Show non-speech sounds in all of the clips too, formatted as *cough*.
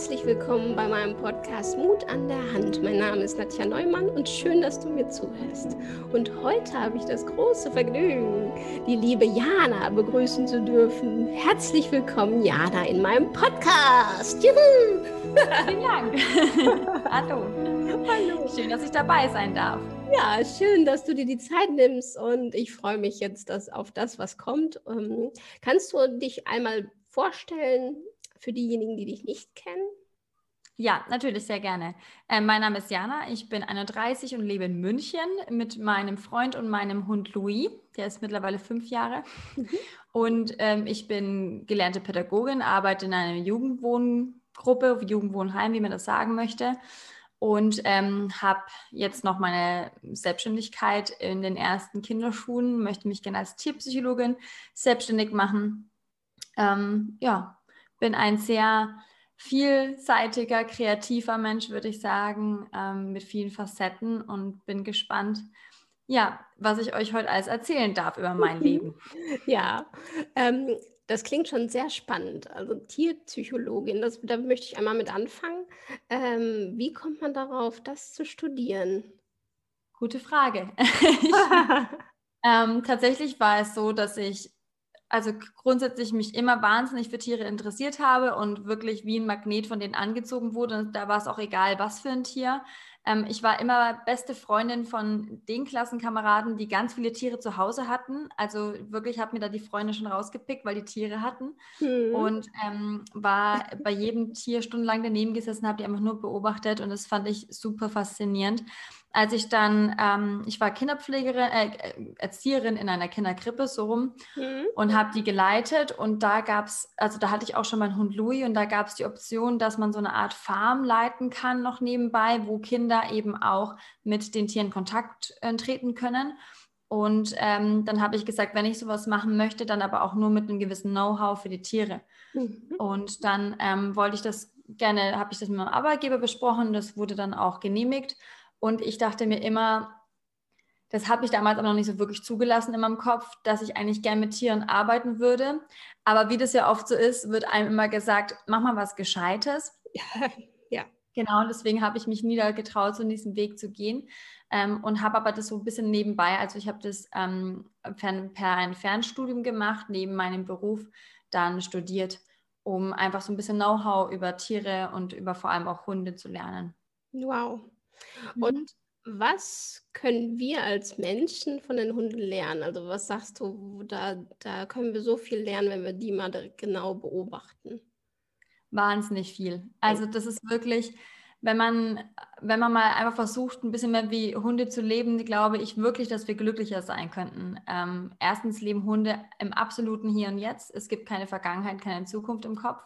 herzlich willkommen bei meinem Podcast Mut an der Hand. Mein Name ist Nadja Neumann und schön, dass du mir zuhörst. Und heute habe ich das große Vergnügen, die liebe Jana begrüßen zu dürfen. Herzlich willkommen, Jana, in meinem Podcast. Juhu! *laughs* Vielen Dank. *laughs* Hallo. Hallo. Schön, dass ich dabei sein darf. Ja, schön, dass du dir die Zeit nimmst und ich freue mich jetzt dass auf das, was kommt. Ähm, kannst du dich einmal vorstellen, für diejenigen, die dich nicht kennen? Ja, natürlich, sehr gerne. Äh, mein Name ist Jana, ich bin 31 und lebe in München mit meinem Freund und meinem Hund Louis. Der ist mittlerweile fünf Jahre. Mhm. Und ähm, ich bin gelernte Pädagogin, arbeite in einer Jugendwohngruppe, Jugendwohnheim, wie man das sagen möchte. Und ähm, habe jetzt noch meine Selbstständigkeit in den ersten Kinderschuhen, möchte mich gerne als Tierpsychologin selbstständig machen. Ähm, ja, bin ein sehr vielseitiger, kreativer Mensch, würde ich sagen, ähm, mit vielen Facetten und bin gespannt, ja, was ich euch heute alles erzählen darf über mein Leben. *laughs* Ja, ähm, das klingt schon sehr spannend. Also Tierpsychologin, das, da möchte ich einmal mit anfangen. Ähm, wie kommt man darauf, das zu studieren? Gute Frage. *laughs* *laughs* ähm, tatsächlich war es so, dass ich also grundsätzlich mich immer wahnsinnig für Tiere interessiert habe und wirklich wie ein Magnet von denen angezogen wurde. Und da war es auch egal, was für ein Tier. Ähm, ich war immer beste Freundin von den Klassenkameraden, die ganz viele Tiere zu Hause hatten. Also wirklich habe mir da die Freunde schon rausgepickt, weil die Tiere hatten. Mhm. Und ähm, war bei jedem Tier stundenlang daneben gesessen, habe die einfach nur beobachtet und das fand ich super faszinierend als ich dann, ähm, ich war Kinderpflegerin, äh, Erzieherin in einer Kinderkrippe so rum mhm. und habe die geleitet und da gab es, also da hatte ich auch schon meinen Hund Louis und da gab es die Option, dass man so eine Art Farm leiten kann noch nebenbei, wo Kinder eben auch mit den Tieren Kontakt äh, treten können. Und ähm, dann habe ich gesagt, wenn ich sowas machen möchte, dann aber auch nur mit einem gewissen Know-how für die Tiere. Mhm. Und dann ähm, wollte ich das gerne, habe ich das mit meinem Arbeitgeber besprochen, das wurde dann auch genehmigt. Und ich dachte mir immer, das habe ich damals aber noch nicht so wirklich zugelassen in meinem Kopf, dass ich eigentlich gern mit Tieren arbeiten würde. Aber wie das ja oft so ist, wird einem immer gesagt, mach mal was Gescheites. Ja. *laughs* ja. Genau, deswegen habe ich mich nie da getraut, so in diesen Weg zu gehen. Ähm, und habe aber das so ein bisschen nebenbei, also ich habe das ähm, per, per ein Fernstudium gemacht, neben meinem Beruf dann studiert, um einfach so ein bisschen Know-how über Tiere und über vor allem auch Hunde zu lernen. Wow, Mhm. Und was können wir als Menschen von den Hunden lernen? Also was sagst du, da, da können wir so viel lernen, wenn wir die mal genau beobachten? Wahnsinnig viel. Also das ist wirklich, wenn man, wenn man mal einfach versucht, ein bisschen mehr wie Hunde zu leben, glaube ich wirklich, dass wir glücklicher sein könnten. Ähm, erstens leben Hunde im absoluten Hier und Jetzt. Es gibt keine Vergangenheit, keine Zukunft im Kopf.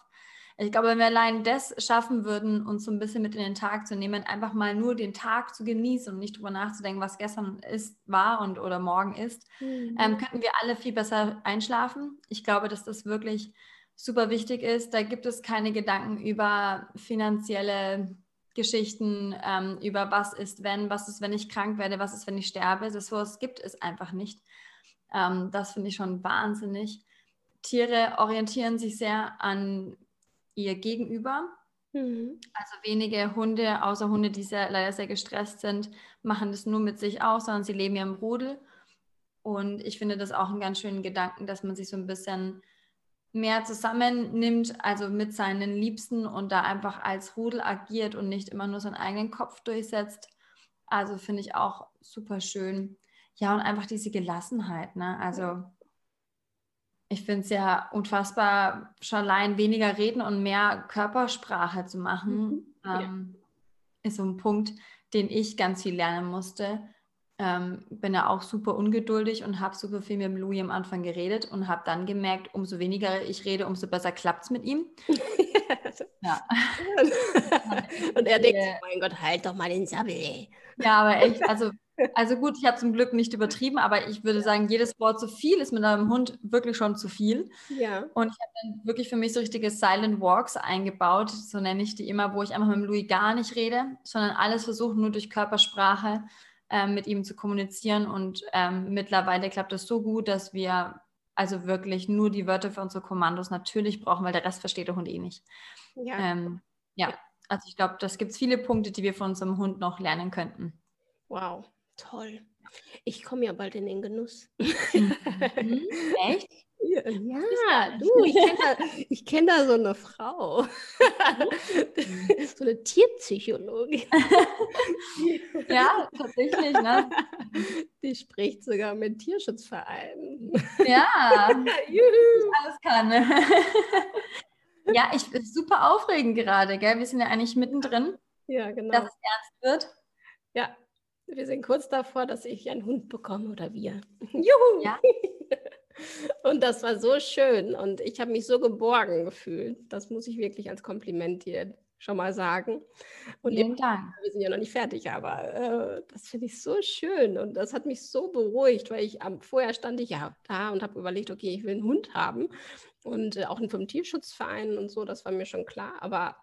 Ich glaube, wenn wir allein das schaffen würden, uns so ein bisschen mit in den Tag zu nehmen, einfach mal nur den Tag zu genießen und nicht drüber nachzudenken, was gestern ist, war und oder morgen ist, mhm. ähm, könnten wir alle viel besser einschlafen. Ich glaube, dass das wirklich super wichtig ist. Da gibt es keine Gedanken über finanzielle Geschichten, ähm, über was ist, wenn, was ist, wenn ich krank werde, was ist, wenn ich sterbe. Das sowas gibt es einfach nicht. Ähm, das finde ich schon wahnsinnig. Tiere orientieren sich sehr an ihr Gegenüber. Mhm. Also wenige Hunde, außer Hunde, die sehr, leider sehr gestresst sind, machen das nur mit sich aus, sondern sie leben ja im Rudel. Und ich finde das auch einen ganz schönen Gedanken, dass man sich so ein bisschen mehr zusammennimmt, also mit seinen Liebsten und da einfach als Rudel agiert und nicht immer nur seinen eigenen Kopf durchsetzt. Also finde ich auch super schön. Ja, und einfach diese Gelassenheit. Ne? Also ich finde es ja unfassbar, schon allein weniger reden und mehr Körpersprache zu machen, mhm. ähm, ist so ein Punkt, den ich ganz viel lernen musste. Ähm, bin ja auch super ungeduldig und habe super viel mit Louis am Anfang geredet und habe dann gemerkt, umso weniger ich rede, umso besser klappt es mit ihm. *laughs* ja. *laughs* und er denkt, oh mein Gott, halt doch mal den Sabbel. Ja, aber echt, also also gut, ich habe zum Glück nicht übertrieben, aber ich würde sagen, jedes Wort zu viel ist mit einem Hund wirklich schon zu viel. Ja. Und ich habe dann wirklich für mich so richtige Silent Walks eingebaut, so nenne ich die immer, wo ich einfach mit dem Louis gar nicht rede, sondern alles versuche nur durch Körpersprache ähm, mit ihm zu kommunizieren. Und ähm, mittlerweile klappt das so gut, dass wir also wirklich nur die Wörter für unsere Kommandos natürlich brauchen, weil der Rest versteht der Hund eh nicht. Ja. Ähm, ja. Also ich glaube, das gibt viele Punkte, die wir von unserem Hund noch lernen könnten. Wow, toll. Ich komme ja bald in den Genuss. Mhm. Echt? Ja, du, ich kenne da, kenn da so eine Frau. so eine Tierpsychologin. ja, tatsächlich, ne? Die spricht sogar mit Tierschutzvereinen. Ja, alles kann. ja, ich bin super aufregend gerade, gell? Wir sind ja eigentlich mittendrin. Ja, genau. Dass es ernst wird. Ja, wir sind kurz davor, dass ich einen Hund bekomme oder wir. *laughs* Juhu! Ja. *laughs* Und das war so schön und ich habe mich so geborgen gefühlt. Das muss ich wirklich als Kompliment dir schon mal sagen. Und Vielen Dank. Wir sind ja noch nicht fertig, aber äh, das finde ich so schön und das hat mich so beruhigt, weil ich ähm, vorher stand ich ja da und habe überlegt, okay, ich will einen Hund haben und äh, auch vom Tierschutzverein und so, das war mir schon klar. Aber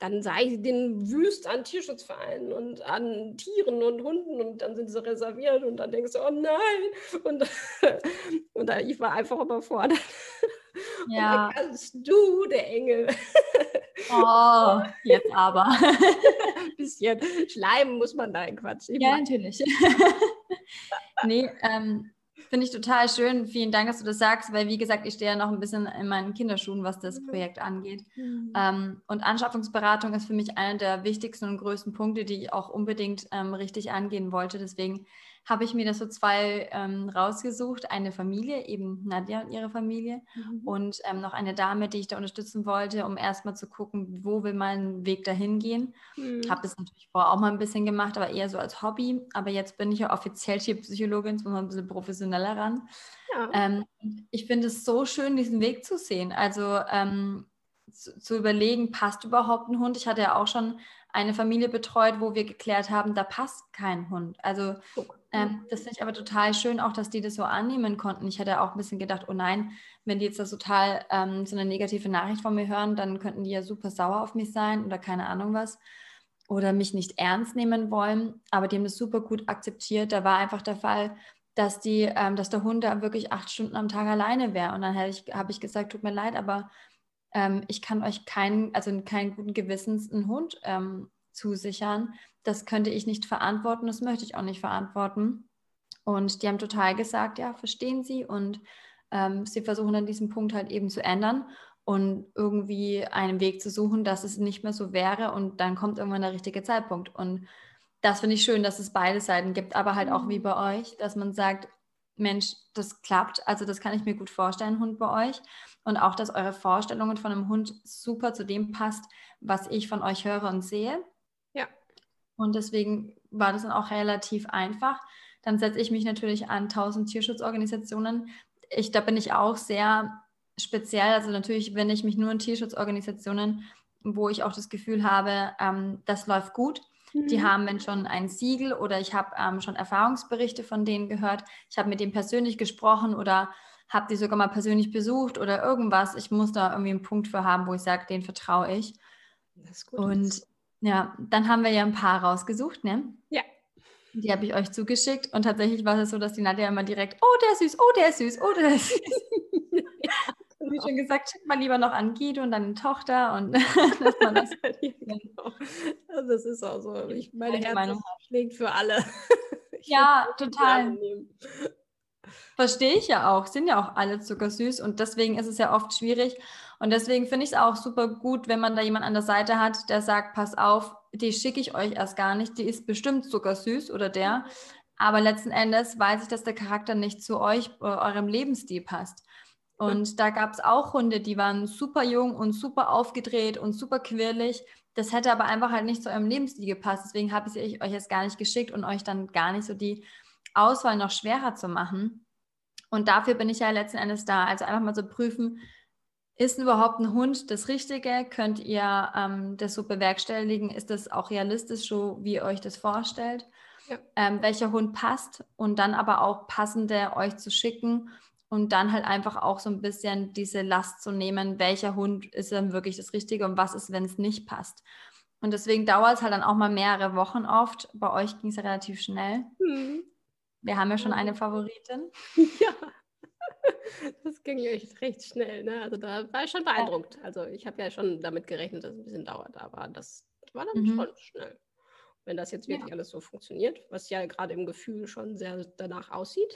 dann sah ich den wüst an Tierschutzvereinen und an Tieren und Hunden und dann sind sie reserviert und dann denkst du, oh nein. Und, *laughs* und ich war einfach überfordert. Ja. *laughs* Und dann kannst du, der Engel. Oh, jetzt aber. Ein *laughs* bisschen schleimen muss man da in Quatsch. Ja, natürlich. nee, ähm, Finde ich total schön. Vielen Dank, dass du das sagst, weil wie gesagt, ich stehe ja noch ein bisschen in meinen Kinderschuhen, was das mhm. Projekt angeht. Mhm. Ähm, und Anschaffungsberatung ist für mich einer der wichtigsten und größten Punkte, die ich auch unbedingt ähm, richtig angehen wollte. Deswegen habe ich mir das so zwei ähm, rausgesucht. Eine Familie, eben Nadja und ihre Familie mhm. und ähm, noch eine Dame, die ich da unterstützen wollte, um erstmal zu gucken, wo will mein Weg dahin gehen. Mhm. Habe das natürlich vorher auch mal ein bisschen gemacht, aber eher so als Hobby. Aber jetzt bin ich ja offiziell Tierpsychologin, jetzt muss man ein bisschen professioneller ran. Ja. Ähm, ich finde es so schön, diesen Weg zu sehen. Also ähm, zu, zu überlegen, passt überhaupt ein Hund? Ich hatte ja auch schon eine Familie betreut, wo wir geklärt haben, da passt kein Hund. Also ähm, das finde ich aber total schön, auch dass die das so annehmen konnten. Ich hatte auch ein bisschen gedacht, oh nein, wenn die jetzt das total ähm, so eine negative Nachricht von mir hören, dann könnten die ja super sauer auf mich sein oder keine Ahnung was oder mich nicht ernst nehmen wollen. Aber die haben das super gut akzeptiert. Da war einfach der Fall, dass die, ähm, dass der Hund da wirklich acht Stunden am Tag alleine wäre. Und dann habe ich gesagt, tut mir leid, aber ähm, ich kann euch keinen, also keinen guten Gewissens einen Hund ähm, zusichern. Das könnte ich nicht verantworten, das möchte ich auch nicht verantworten. Und die haben total gesagt, ja, verstehen Sie und ähm, sie versuchen an diesem Punkt halt eben zu ändern und irgendwie einen Weg zu suchen, dass es nicht mehr so wäre und dann kommt irgendwann der richtige Zeitpunkt. Und das finde ich schön, dass es beide Seiten gibt, aber halt auch wie mhm. bei euch, dass man sagt, Mensch, das klappt, also das kann ich mir gut vorstellen, Hund bei euch und auch, dass eure Vorstellungen von einem Hund super zu dem passt, was ich von euch höre und sehe. Und deswegen war das dann auch relativ einfach. Dann setze ich mich natürlich an 1000 Tierschutzorganisationen. Ich, da bin ich auch sehr speziell. Also natürlich wende ich mich nur an Tierschutzorganisationen, wo ich auch das Gefühl habe, ähm, das läuft gut. Mhm. Die haben wenn schon ein Siegel oder ich habe ähm, schon Erfahrungsberichte von denen gehört. Ich habe mit denen persönlich gesprochen oder habe die sogar mal persönlich besucht oder irgendwas. Ich muss da irgendwie einen Punkt für haben, wo ich sage, den vertraue ich. Das ist gut. Und ja, dann haben wir ja ein paar rausgesucht, ne? Ja. Die habe ich euch zugeschickt und tatsächlich war es so, dass die Nadja immer direkt, oh, der ist süß, oh, der ist süß, oh, der ist süß. ja, genau. Wie schon gesagt, schickt mal lieber noch an Guido und dann eine Tochter und *laughs* dass man das. *laughs* genau. also das ist auch so. Ich, meine Herz schlägt für alle. *laughs* ja, total. Verstehe ich ja auch, sind ja auch alle zuckersüß und deswegen ist es ja oft schwierig. Und deswegen finde ich es auch super gut, wenn man da jemanden an der Seite hat, der sagt, pass auf, die schicke ich euch erst gar nicht, die ist bestimmt zuckersüß oder der. Aber letzten Endes weiß ich, dass der Charakter nicht zu euch, äh, eurem Lebensstil passt. Und da gab es auch Hunde, die waren super jung und super aufgedreht und super quirlig. Das hätte aber einfach halt nicht zu eurem Lebensstil gepasst. Deswegen habe ich euch jetzt gar nicht geschickt und euch dann gar nicht so die Auswahl noch schwerer zu machen. Und dafür bin ich ja letzten Endes da. Also einfach mal so prüfen, ist überhaupt ein Hund das Richtige? Könnt ihr ähm, das so bewerkstelligen? Ist das auch realistisch, so wie ihr euch das vorstellt? Ja. Ähm, welcher Hund passt? Und dann aber auch passende euch zu schicken und dann halt einfach auch so ein bisschen diese Last zu nehmen, welcher Hund ist dann wirklich das Richtige und was ist, wenn es nicht passt. Und deswegen dauert es halt dann auch mal mehrere Wochen oft. Bei euch ging es ja relativ schnell. Mhm. Wir haben ja schon eine Favoritin. *laughs* Ja. *laughs* das ging echt recht schnell. Ne? Also da war ich schon beeindruckt. Also ich habe ja schon damit gerechnet, dass es ein bisschen dauert, aber das war dann mhm. schon schnell. Wenn das jetzt wirklich ja. alles so funktioniert, was ja gerade im Gefühl schon sehr danach aussieht.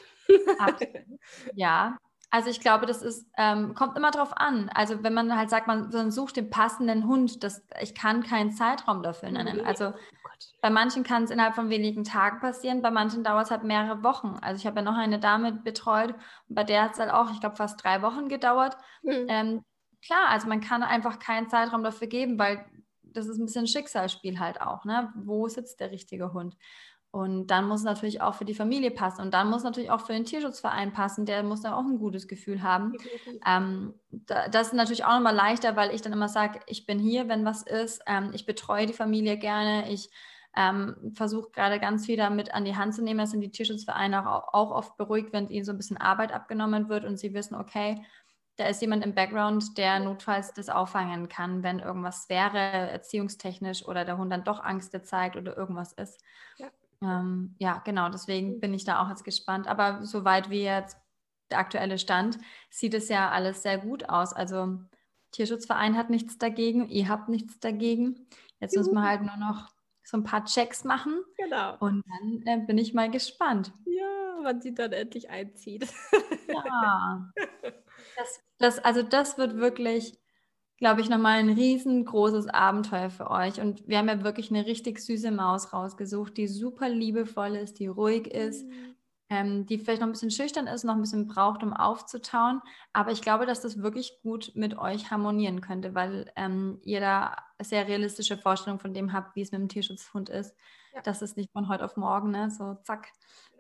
ja, also ich glaube, das ist, ähm, kommt immer drauf an. Also wenn man halt sagt, man, sucht den passenden Hund, das, ich kann keinen Zeitraum dafür nennen. Mhm. Also bei manchen kann es innerhalb von wenigen Tagen passieren, bei manchen dauert es halt mehrere Wochen. Also ich habe ja noch eine Dame betreut bei der hat es halt auch, ich glaube, fast drei Wochen gedauert. Mhm. Ähm, klar, also man kann einfach keinen Zeitraum dafür geben, weil das ist ein bisschen Schicksalsspiel halt auch. Ne? Wo sitzt der richtige Hund? Und dann muss es natürlich auch für die Familie passen. Und dann muss natürlich auch für den Tierschutzverein passen. Der muss da auch ein gutes Gefühl haben. Ähm, da, das ist natürlich auch nochmal leichter, weil ich dann immer sage, ich bin hier, wenn was ist. Ähm, ich betreue die Familie gerne. Ich ähm, versuche gerade ganz viel damit an die Hand zu nehmen. Das sind die Tierschutzvereine auch, auch oft beruhigt, wenn ihnen so ein bisschen Arbeit abgenommen wird und sie wissen, okay, da ist jemand im Background, der notfalls das auffangen kann, wenn irgendwas wäre, erziehungstechnisch oder der Hund dann doch Angst zeigt oder irgendwas ist. Ja. Ähm, ja, genau, deswegen bin ich da auch jetzt gespannt. Aber soweit wie jetzt der aktuelle Stand, sieht es ja alles sehr gut aus. Also Tierschutzverein hat nichts dagegen, ihr habt nichts dagegen. Jetzt muss man halt nur noch so ein paar Checks machen. Genau. Und dann äh, bin ich mal gespannt. Ja, wann sie dann endlich einzieht. ja. *laughs* Das, das, also das wird wirklich, glaube ich, nochmal ein riesengroßes Abenteuer für euch. Und wir haben ja wirklich eine richtig süße Maus rausgesucht, die super liebevoll ist, die ruhig ist, mhm. Ähm, die vielleicht noch ein bisschen schüchtern ist, noch ein bisschen braucht, um aufzutauen. Aber ich glaube, dass das wirklich gut mit euch harmonieren könnte, weil ähm, ihr da sehr realistische Vorstellungen von dem habt, wie es mit dem Tierschutzhund ist. Ja. Dass es nicht von heute auf morgen ne, so zack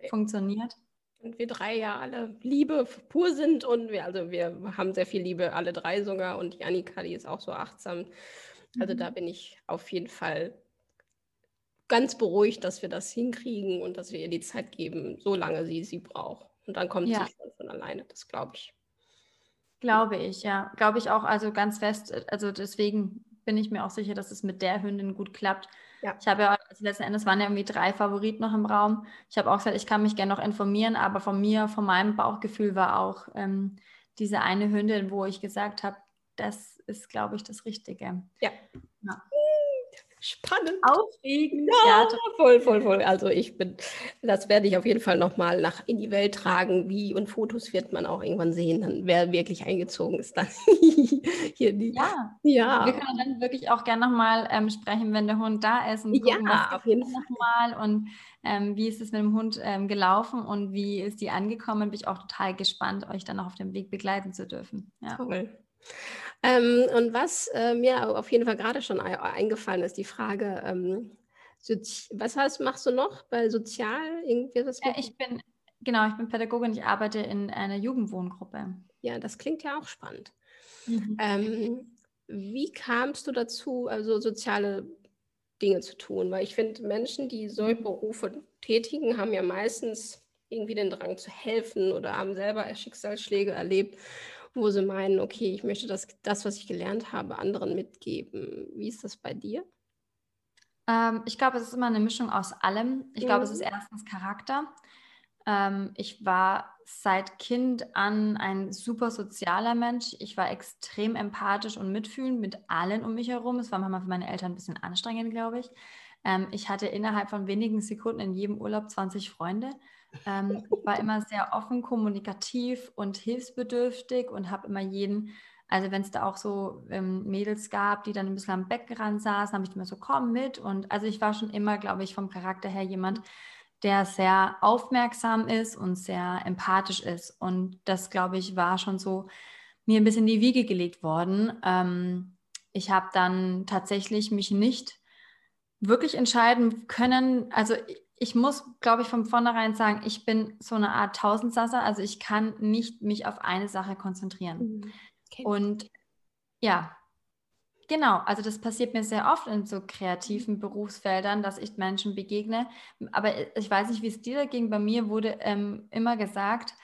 funktioniert und wir drei ja alle Liebe pur sind und wir, also wir haben sehr viel Liebe, alle drei sogar und die Annika, die ist auch so achtsam. Also mhm. da bin ich auf jeden Fall ganz beruhigt, dass wir das hinkriegen und dass wir ihr die Zeit geben, solange sie sie braucht. Und dann kommt ja. sie schon von alleine, das glaube ich. Glaube ich, ja. Glaube ich auch, also ganz fest. Also deswegen bin ich mir auch sicher, dass es mit der Hündin gut klappt. Ja. Ich habe ja, also letzten Endes waren ja irgendwie drei Favoriten noch im Raum. Ich habe auch gesagt, ich kann mich gerne noch informieren, aber von mir, von meinem Bauchgefühl war auch ähm, diese eine Hündin, wo ich gesagt habe, das ist, glaube ich, das Richtige. Ja. ja spannend. Aufregend. Ja, ja, voll, voll, voll. Also ich bin, das werde ich auf jeden Fall nochmal nach in die Welt tragen. Wie und Fotos wird man auch irgendwann sehen, dann wer wirklich eingezogen ist dann *laughs* hier die. Ja, ja. Wir können dann wirklich auch gerne nochmal ähm, sprechen, wenn der Hund da ist und gucken, ja, was auf jeden Fall nochmal und ähm, wie ist es mit dem Hund ähm, gelaufen und wie ist die angekommen? Bin ich auch total gespannt, euch dann auch auf dem Weg begleiten zu dürfen. Ja. Toll. Ähm, und was äh, mir auf jeden Fall gerade schon eingefallen ist, die Frage, ähm, was heißt, machst du noch bei Sozial? Irgendwie was ja, ich bin, genau, ich bin Pädagogin, ich arbeite in einer Jugendwohngruppe. Ja, das klingt ja auch spannend. Mhm. Ähm, wie kamst du dazu, also soziale Dinge zu tun? Weil ich finde, Menschen, die solche Berufe tätigen, haben ja meistens irgendwie den Drang zu helfen oder haben selber Schicksalsschläge erlebt wo sie meinen, okay, ich möchte das, das, was ich gelernt habe, anderen mitgeben. Wie ist das bei dir? Ähm, ich glaube, es ist immer eine Mischung aus allem. Ich mhm. glaube, es ist mhm. erstens Charakter. Ähm, ich war seit Kind an ein super sozialer Mensch. Ich war extrem empathisch und mitfühlend mit allen um mich herum. Es war manchmal für meine Eltern ein bisschen anstrengend, glaube ich. Ähm, ich hatte innerhalb von wenigen Sekunden in jedem Urlaub 20 Freunde. Ähm, ich war immer sehr offen, kommunikativ und hilfsbedürftig und habe immer jeden, also wenn es da auch so ähm, Mädels gab, die dann ein bisschen am Beckenrand saßen, habe ich immer so, komm mit. Und also ich war schon immer, glaube ich, vom Charakter her jemand, der sehr aufmerksam ist und sehr empathisch ist. Und das, glaube ich, war schon so mir ein bisschen in die Wiege gelegt worden. Ähm, ich habe dann tatsächlich mich nicht wirklich entscheiden können, also ich muss, glaube ich, von vornherein sagen, ich bin so eine Art Tausendsasser, also ich kann nicht mich auf eine Sache konzentrieren. Mhm. Okay. Und ja, genau, also das passiert mir sehr oft in so kreativen Berufsfeldern, dass ich Menschen begegne. Aber ich weiß nicht, wie es dir ging. Bei mir wurde ähm, immer gesagt,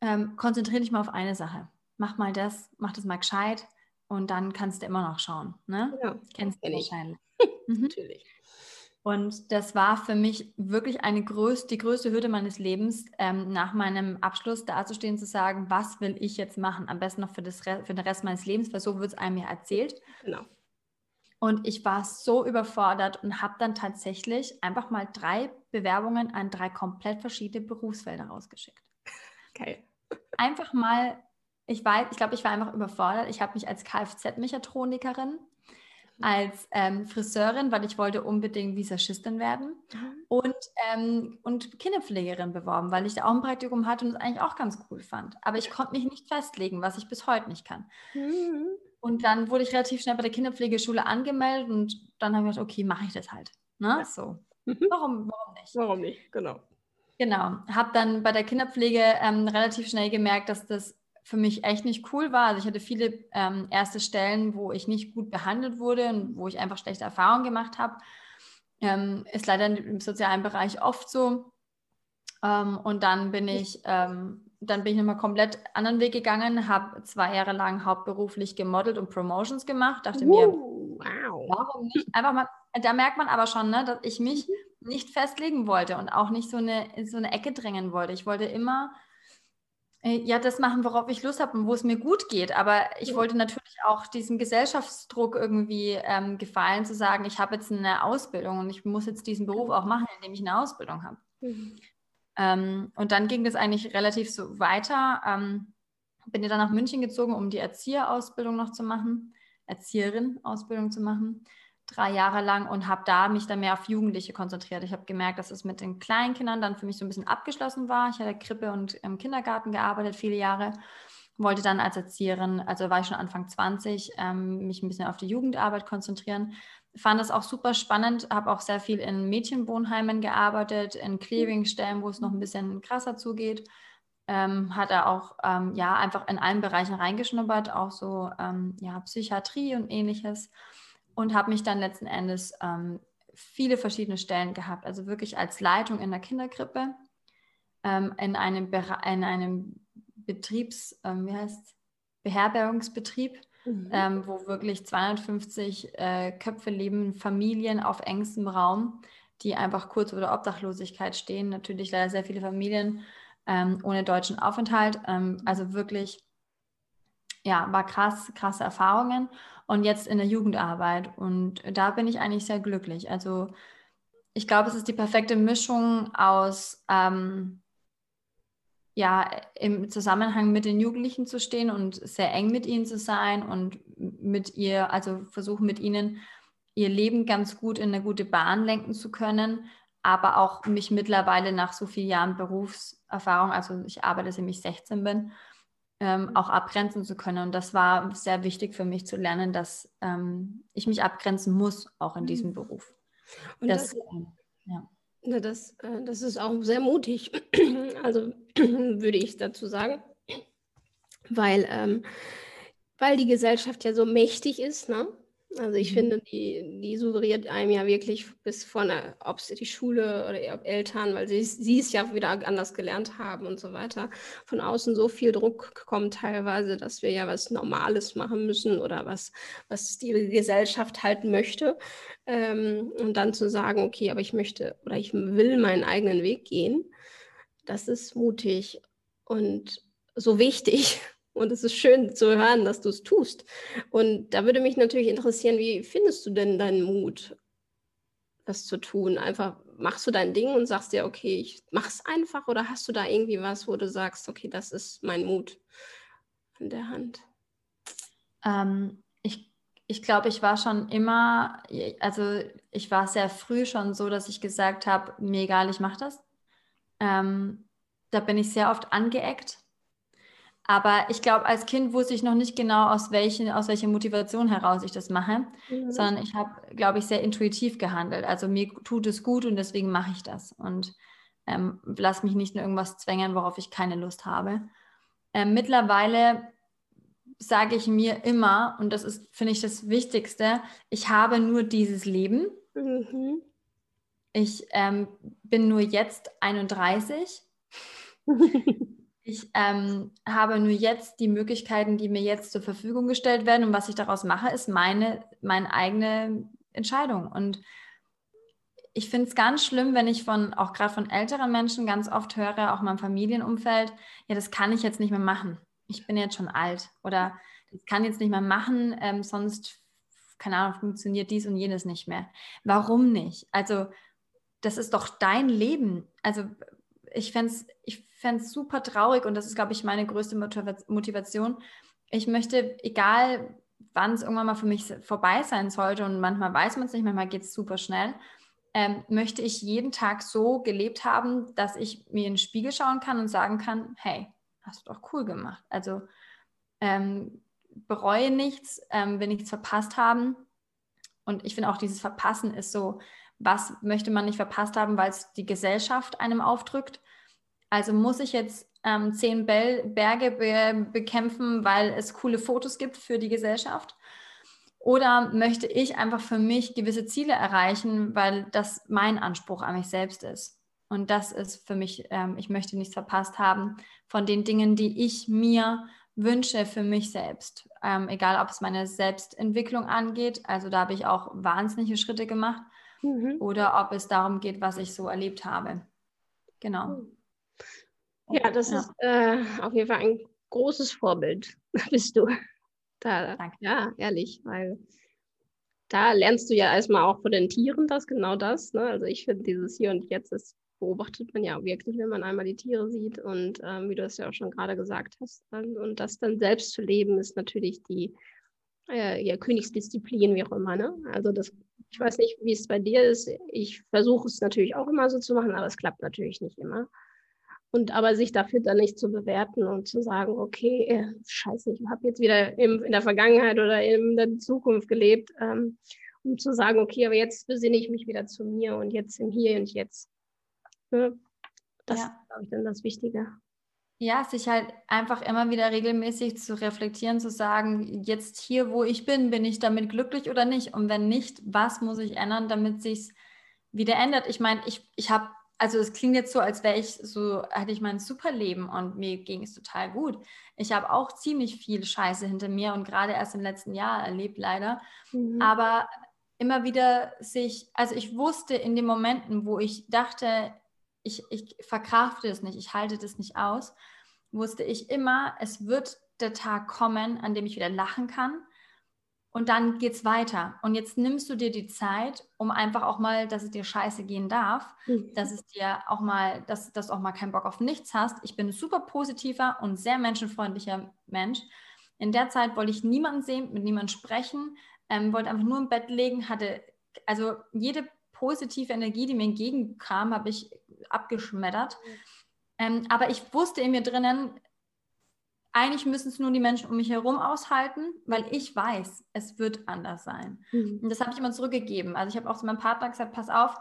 ähm, konzentriere dich mal auf eine Sache. Mach mal das, mach das mal gescheit und dann kannst du immer noch schauen. Ne? Ja, Kennst du wahrscheinlich. *laughs* Mhm. Natürlich. Und das war für mich wirklich eine größ die größte Hürde meines Lebens, ähm, nach meinem Abschluss dazustehen, zu sagen, was will ich jetzt machen? Am besten noch für, das für den Rest meines Lebens, weil so wird es einem ja erzählt. Genau. Und ich war so überfordert und habe dann tatsächlich einfach mal drei Bewerbungen an drei komplett verschiedene Berufsfelder rausgeschickt. Geil. Einfach mal, ich weiß, ich glaube, ich war einfach überfordert. Ich habe mich als Kfz-Mechatronikerin als ähm, Friseurin, weil ich wollte unbedingt Visagistin werden mhm. und, ähm, und Kinderpflegerin beworben, weil ich da auch ein Praktikum hatte und es eigentlich auch ganz cool fand. Aber ich konnte mich nicht festlegen, was ich bis heute nicht kann. Mhm. Und dann wurde ich relativ schnell bei der Kinderpflegeschule angemeldet und dann habe ich gedacht, okay, mache ich das halt. Ne? Ja. So. Mhm. Warum, warum nicht? Warum nicht, genau. Genau. Habe dann bei der Kinderpflege ähm, relativ schnell gemerkt, dass das für mich echt nicht cool war. Also ich hatte viele ähm, erste Stellen, wo ich nicht gut behandelt wurde und wo ich einfach schlechte Erfahrungen gemacht habe. Ähm, ist leider im sozialen Bereich oft so. Ähm, und dann bin ich, ähm, dann bin ich nochmal komplett anderen Weg gegangen, habe zwei Jahre lang hauptberuflich gemodelt und Promotions gemacht. Dachte uh, mir, wow. warum nicht? Einfach mal, da merkt man aber schon, ne, dass ich mich mhm. nicht festlegen wollte und auch nicht so eine, in so eine Ecke drängen wollte. Ich wollte immer ja, das machen, worauf ich Lust habe und wo es mir gut geht. Aber ich wollte natürlich auch diesem Gesellschaftsdruck irgendwie ähm, gefallen, zu sagen, ich habe jetzt eine Ausbildung und ich muss jetzt diesen Beruf auch machen, indem ich eine Ausbildung habe. Mhm. Ähm, und dann ging das eigentlich relativ so weiter. Ähm, bin ja dann nach München gezogen, um die Erzieherausbildung noch zu machen, Erzieherin-Ausbildung zu machen drei Jahre lang und habe da mich dann mehr auf Jugendliche konzentriert. Ich habe gemerkt, dass es mit den Kleinkindern dann für mich so ein bisschen abgeschlossen war. Ich hatte Krippe und im Kindergarten gearbeitet, viele Jahre. Wollte dann als Erzieherin, also war ich schon Anfang 20, ähm, mich ein bisschen auf die Jugendarbeit konzentrieren. Fand das auch super spannend, habe auch sehr viel in Mädchenwohnheimen gearbeitet, in Clearingstellen, wo es noch ein bisschen krasser zugeht. Ähm, hat er auch ähm, ja einfach in allen Bereichen reingeschnuppert, auch so ähm, ja Psychiatrie und ähnliches und habe mich dann letzten Endes ähm, viele verschiedene Stellen gehabt, also wirklich als Leitung in der Kinderkrippe, ähm, in, einem in einem Betriebs, ähm, wie heißt Beherbergungsbetrieb, mhm. Ähm, wo wirklich 250 äh, Köpfe leben, Familien auf engstem Raum, die einfach kurz oder Obdachlosigkeit stehen. Natürlich leider sehr viele Familien ähm, ohne deutschen Aufenthalt. Ähm, also wirklich, ja, war krass, krasse Erfahrungen und jetzt in der Jugendarbeit. Und da bin ich eigentlich sehr glücklich. Also ich glaube, es ist die perfekte Mischung aus, ähm, ja, im Zusammenhang mit den Jugendlichen zu stehen und sehr eng mit ihnen zu sein und mit ihr, also versuchen mit ihnen ihr Leben ganz gut in eine gute Bahn lenken zu können, aber auch mich mittlerweile nach so vielen Jahren Berufserfahrung, also ich arbeite, seit ich 16 bin, ähm, auch abgrenzen zu können. Und das war sehr wichtig für mich zu lernen, dass ähm, ich mich abgrenzen muss, auch in diesem mhm. Beruf. Und das, das, ähm, ja. das, äh, das ist auch sehr mutig, *clears throat* also *clears throat* würde ich dazu sagen, weil, ähm, weil die Gesellschaft ja so mächtig ist, ne? Also ich mhm. finde, die, die suggeriert einem ja wirklich bis von, ob es die Schule oder Eltern, weil sie, sie es ja wieder anders gelernt haben und so weiter, von außen so viel Druck kommt teilweise, dass wir ja was Normales machen müssen oder was, was die Gesellschaft halt möchte. Ähm, und dann zu sagen, okay, aber ich möchte oder ich will meinen eigenen Weg gehen, das ist mutig und so wichtig. Und es ist schön zu hören, dass du es tust. Und da würde mich natürlich interessieren, wie findest du denn deinen Mut, das zu tun? Einfach machst du dein Ding und sagst dir, okay, ich mach's einfach oder hast du da irgendwie was, wo du sagst, okay, das ist mein Mut an der Hand? Ähm, ich ich glaube, ich war schon immer, also ich war sehr früh schon so, dass ich gesagt habe, mir egal, ich mache das. Ähm, da bin ich sehr oft angeeckt aber ich glaube, als Kind wusste ich noch nicht genau, aus, welchen, aus welcher Motivation heraus ich das mache, mhm. sondern ich habe, glaube ich, sehr intuitiv gehandelt. Also mir tut es gut und deswegen mache ich das und ähm, lass mich nicht in irgendwas zwängen, worauf ich keine Lust habe. Ähm, mittlerweile sage ich mir immer, und das ist, finde ich, das Wichtigste, ich habe nur dieses Leben. Mhm. Ich ähm, bin nur jetzt 31. *laughs* Ich ähm, habe nur jetzt die Möglichkeiten, die mir jetzt zur Verfügung gestellt werden. Und was ich daraus mache, ist meine, meine eigene Entscheidung. Und ich finde es ganz schlimm, wenn ich von, auch gerade von älteren Menschen ganz oft höre, auch in meinem Familienumfeld, ja, das kann ich jetzt nicht mehr machen. Ich bin jetzt schon alt oder das kann jetzt nicht mehr machen, ähm, sonst, keine Ahnung, funktioniert dies und jenes nicht mehr. Warum nicht? Also, das ist doch dein Leben. Also, ich fände es ich super traurig und das ist, glaube ich, meine größte Motivation. Ich möchte, egal wann es irgendwann mal für mich vorbei sein sollte und manchmal weiß man es nicht, manchmal geht es super schnell, ähm, möchte ich jeden Tag so gelebt haben, dass ich mir in den Spiegel schauen kann und sagen kann, hey, hast du doch cool gemacht. Also ähm, bereue nichts, ähm, will nichts verpasst haben. Und ich finde auch dieses Verpassen ist so, was möchte man nicht verpasst haben, weil es die Gesellschaft einem aufdrückt. Also muss ich jetzt ähm, zehn Bel Berge be bekämpfen, weil es coole Fotos gibt für die Gesellschaft? Oder möchte ich einfach für mich gewisse Ziele erreichen, weil das mein Anspruch an mich selbst ist? Und das ist für mich, ähm, ich möchte nichts verpasst haben von den Dingen, die ich mir wünsche für mich selbst. Ähm, egal, ob es meine Selbstentwicklung angeht, also da habe ich auch wahnsinnige Schritte gemacht, mhm. oder ob es darum geht, was ich so erlebt habe. Genau. Ja, das ja. ist äh, auf jeden Fall ein großes Vorbild, *laughs* bist du. Da, Danke. Ja, ehrlich, weil da lernst du ja erstmal auch von den Tieren das, genau das. Ne? Also ich finde dieses Hier und Jetzt, das beobachtet man ja wirklich, wenn man einmal die Tiere sieht. Und ähm, wie du es ja auch schon gerade gesagt hast. Dann, und das dann selbst zu leben, ist natürlich die äh, ja, Königsdisziplin, wie auch immer. Ne? Also das, ich weiß nicht, wie es bei dir ist. Ich versuche es natürlich auch immer so zu machen, aber es klappt natürlich nicht immer. Und aber sich dafür dann nicht zu bewerten und zu sagen, okay, äh, scheiße, ich habe jetzt wieder im, in der Vergangenheit oder in der Zukunft gelebt, ähm, um zu sagen, okay, aber jetzt besinne ich mich wieder zu mir und jetzt im Hier und Jetzt. Ne? Das ja. ist, glaube ich, dann das Wichtige. Ja, sich halt einfach immer wieder regelmäßig zu reflektieren, zu sagen, jetzt hier, wo ich bin, bin ich damit glücklich oder nicht? Und wenn nicht, was muss ich ändern, damit sich wieder ändert? Ich meine, ich, ich habe also es klingt jetzt so, als wäre ich so, hatte ich mein Superleben und mir ging es total gut. Ich habe auch ziemlich viel Scheiße hinter mir und gerade erst im letzten Jahr erlebt, leider. Mhm. Aber immer wieder sich, also ich wusste in den Momenten, wo ich dachte, ich, ich verkrafte es nicht, ich halte das nicht aus, wusste ich immer, es wird der Tag kommen, an dem ich wieder lachen kann und dann geht es weiter. Und jetzt nimmst du dir die Zeit, um einfach auch mal, dass es dir scheiße gehen darf, mhm. dass es dir auch mal, dass, dass du auch mal keinen Bock auf nichts hast. Ich bin ein super positiver und sehr menschenfreundlicher Mensch. In der Zeit wollte ich niemanden sehen, mit niemandem sprechen, ähm, wollte einfach nur im Bett liegen, hatte, also jede positive Energie, die mir entgegenkam, habe ich abgeschmettert. Mhm. Ähm, aber ich wusste in mir drinnen, eigentlich müssen es nur die Menschen um mich herum aushalten, weil ich weiß, es wird anders sein. Mhm. Und das habe ich immer zurückgegeben. Also ich habe auch zu meinem Partner gesagt, pass auf,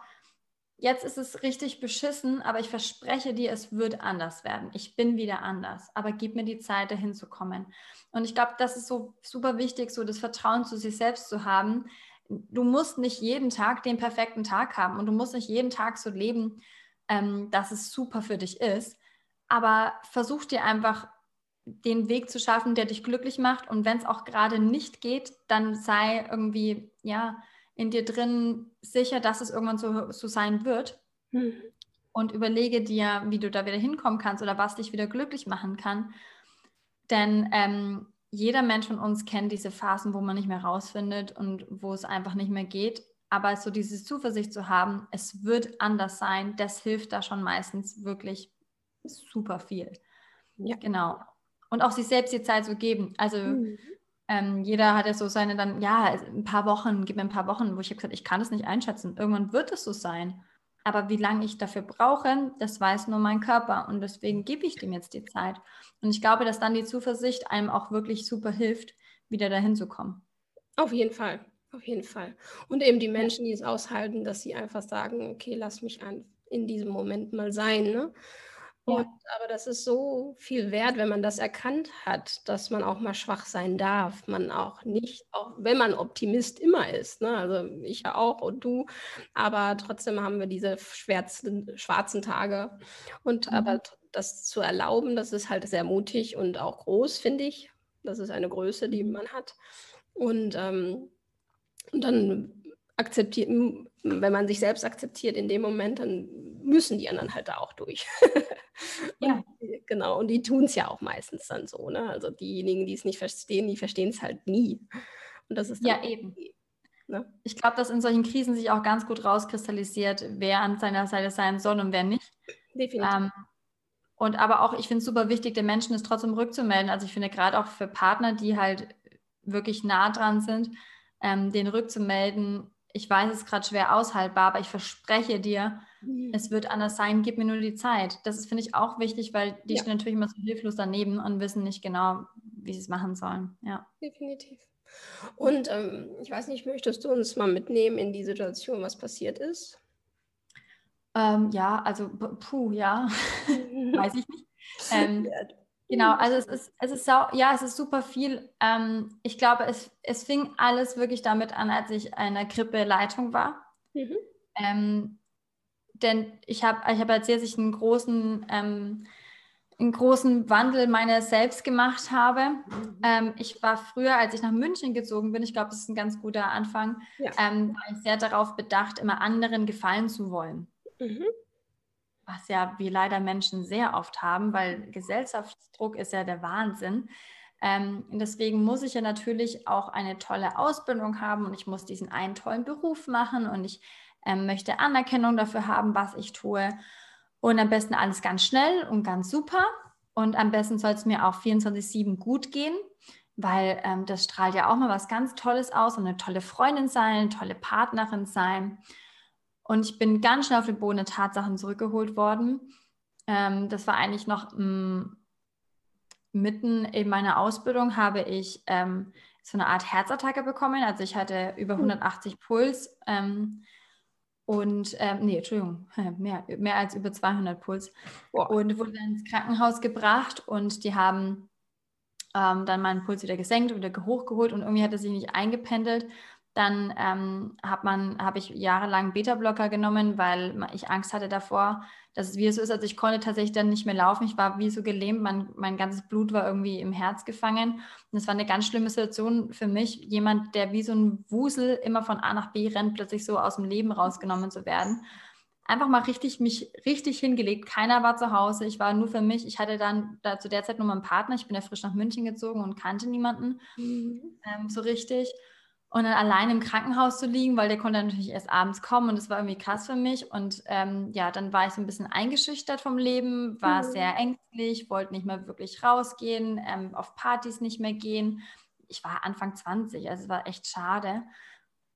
jetzt ist es richtig beschissen, aber ich verspreche dir, es wird anders werden. Ich bin wieder anders, aber gib mir die Zeit, dahin zu kommen. Und ich glaube, das ist so super wichtig, so das Vertrauen zu sich selbst zu haben. Du musst nicht jeden Tag den perfekten Tag haben und du musst nicht jeden Tag so leben, ähm, dass es super für dich ist. Aber versuch dir einfach den Weg zu schaffen, der dich glücklich macht. Und wenn es auch gerade nicht geht, dann sei irgendwie, ja, in dir drin sicher, dass es irgendwann so, so sein wird. Mhm. Und überlege dir, wie du da wieder hinkommen kannst oder was dich wieder glücklich machen kann. Denn ähm, jeder Mensch von uns kennt diese Phasen, wo man nicht mehr rausfindet und wo es einfach nicht mehr geht. Aber so diese Zuversicht zu haben, es wird anders sein, das hilft da schon meistens wirklich super viel. Ja. Genau und auch sich selbst die Zeit zu geben. Also mhm. ähm, jeder hat ja so seine dann, ja, ein paar Wochen, gib mir ein paar Wochen, wo ich habe gesagt, ich kann es nicht einschätzen. Irgendwann wird es so sein. Aber wie lange ich dafür brauche, das weiß nur mein Körper. Und deswegen gebe ich dem jetzt die Zeit. Und ich glaube, dass dann die Zuversicht einem auch wirklich super hilft, wieder dahin zu kommen. Auf jeden Fall. Auf jeden Fall. Und eben die Menschen, die es aushalten, dass sie einfach sagen, okay, lass mich an, in diesem Moment mal sein. Ne? Und, aber das ist so viel wert, wenn man das erkannt hat, dass man auch mal schwach sein darf. Man auch nicht, auch wenn man Optimist immer ist, ne? also ich ja auch und du, aber trotzdem haben wir diese schwarzen, schwarzen Tage. Und mhm. aber das zu erlauben, das ist halt sehr mutig und auch groß, finde ich. Das ist eine Größe, die man hat. Und, ähm, und dann akzeptiert, wenn man sich selbst akzeptiert in dem Moment, dann müssen die anderen halt da auch durch. *laughs* ja. Genau, und die tun es ja auch meistens dann so. Ne? Also diejenigen, die es nicht verstehen, die verstehen es halt nie. Und das ist ja eben. Ne? Ich glaube, dass in solchen Krisen sich auch ganz gut rauskristallisiert, wer an seiner Seite sein soll und wer nicht. Definitiv. Ähm, und aber auch, ich finde es super wichtig, den Menschen es trotzdem rückzumelden. Also ich finde gerade auch für Partner, die halt wirklich nah dran sind, ähm, den rückzumelden, ich weiß, es ist gerade schwer aushaltbar, aber ich verspreche dir, mhm. es wird anders sein, gib mir nur die Zeit. Das finde ich auch wichtig, weil die ja. stehen natürlich immer so hilflos daneben und wissen nicht genau, wie sie es machen sollen. Ja. Definitiv. Und ähm, ich weiß nicht, möchtest du uns mal mitnehmen in die Situation, was passiert ist? Ähm, ja, also puh, ja, *laughs* weiß ich nicht. Ähm, *laughs* Genau, also es ist, es ist sau, ja, es ist super viel. Ähm, ich glaube, es, es fing alles wirklich damit an, als ich eine Krippe-Leitung war. Mhm. Ähm, denn ich habe ich hab erzählt, dass ich einen großen, ähm, einen großen Wandel meiner selbst gemacht habe. Mhm. Ähm, ich war früher, als ich nach München gezogen bin, ich glaube, das ist ein ganz guter Anfang, ja. Ähm, war ich sehr darauf bedacht, immer anderen gefallen zu wollen. Mhm was ja wir leider Menschen sehr oft haben, weil Gesellschaftsdruck ist ja der Wahnsinn. Ähm, deswegen muss ich ja natürlich auch eine tolle Ausbildung haben und ich muss diesen einen tollen Beruf machen und ich ähm, möchte Anerkennung dafür haben, was ich tue. Und am besten alles ganz schnell und ganz super. Und am besten soll es mir auch 24-7 gut gehen, weil ähm, das strahlt ja auch mal was ganz Tolles aus und eine tolle Freundin sein, eine tolle Partnerin sein. Und ich bin ganz schnell auf den Boden der Tatsachen zurückgeholt worden. Ähm, das war eigentlich noch mh, mm, mitten in meiner Ausbildung, habe ich ähm, so eine Art Herzattacke bekommen. Also ich hatte über 180 hm. Puls. Ähm, und, ähm, nee, Entschuldigung, *laughs* mehr, mehr als über 200 Puls. Boah. Und wurde dann ins Krankenhaus gebracht und die haben ähm, dann meinen Puls wieder gesenkt, wieder hochgeholt und irgendwie hat er sich nicht eingependelt. Dann ähm, habe hab ich jahrelang Beta-Blocker genommen, weil ich Angst hatte davor, dass es wie so ist. Also ich konnte tatsächlich dann nicht mehr laufen. Ich war wie so gelähmt. Mein, mein ganzes Blut war irgendwie im Herz gefangen. Und es war eine ganz schlimme Situation für mich, jemand, der wie so ein Wusel immer von A nach B rennt, plötzlich so aus dem Leben rausgenommen zu werden. Einfach mal richtig, mich richtig hingelegt. Keiner war zu Hause. Ich war nur für mich. Ich hatte dann da zu der Zeit nur meinen Partner. Ich bin ja frisch nach München gezogen und kannte niemanden mhm. ähm, so richtig. Und dann allein im Krankenhaus zu liegen, weil der konnte natürlich erst abends kommen und das war irgendwie krass für mich. Und ähm, ja, dann war ich so ein bisschen eingeschüchtert vom Leben, war mhm. sehr ängstlich, wollte nicht mehr wirklich rausgehen, ähm, auf Partys nicht mehr gehen. Ich war Anfang 20, also es war echt schade.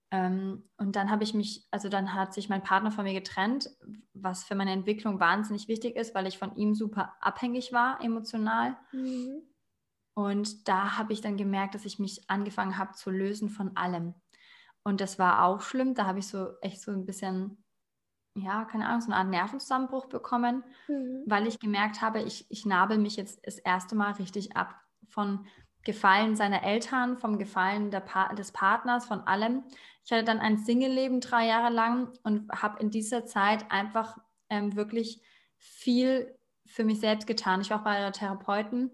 Ähm, und dann habe ich mich, also dann hat sich mein Partner von mir getrennt, was für meine Entwicklung wahnsinnig wichtig ist, weil ich von ihm super abhängig war emotional. Mhm. Und da habe ich dann gemerkt, dass ich mich angefangen habe zu lösen von allem. Und das war auch schlimm. Da habe ich so echt so ein bisschen, ja, keine Ahnung, so eine Art Nervenzusammenbruch bekommen, mhm. weil ich gemerkt habe, ich, ich nabel mich jetzt das erste Mal richtig ab von Gefallen seiner Eltern, vom Gefallen pa des Partners, von allem. Ich hatte dann ein Single-Leben drei Jahre lang und habe in dieser Zeit einfach ähm, wirklich viel für mich selbst getan. Ich war auch bei einer Therapeuten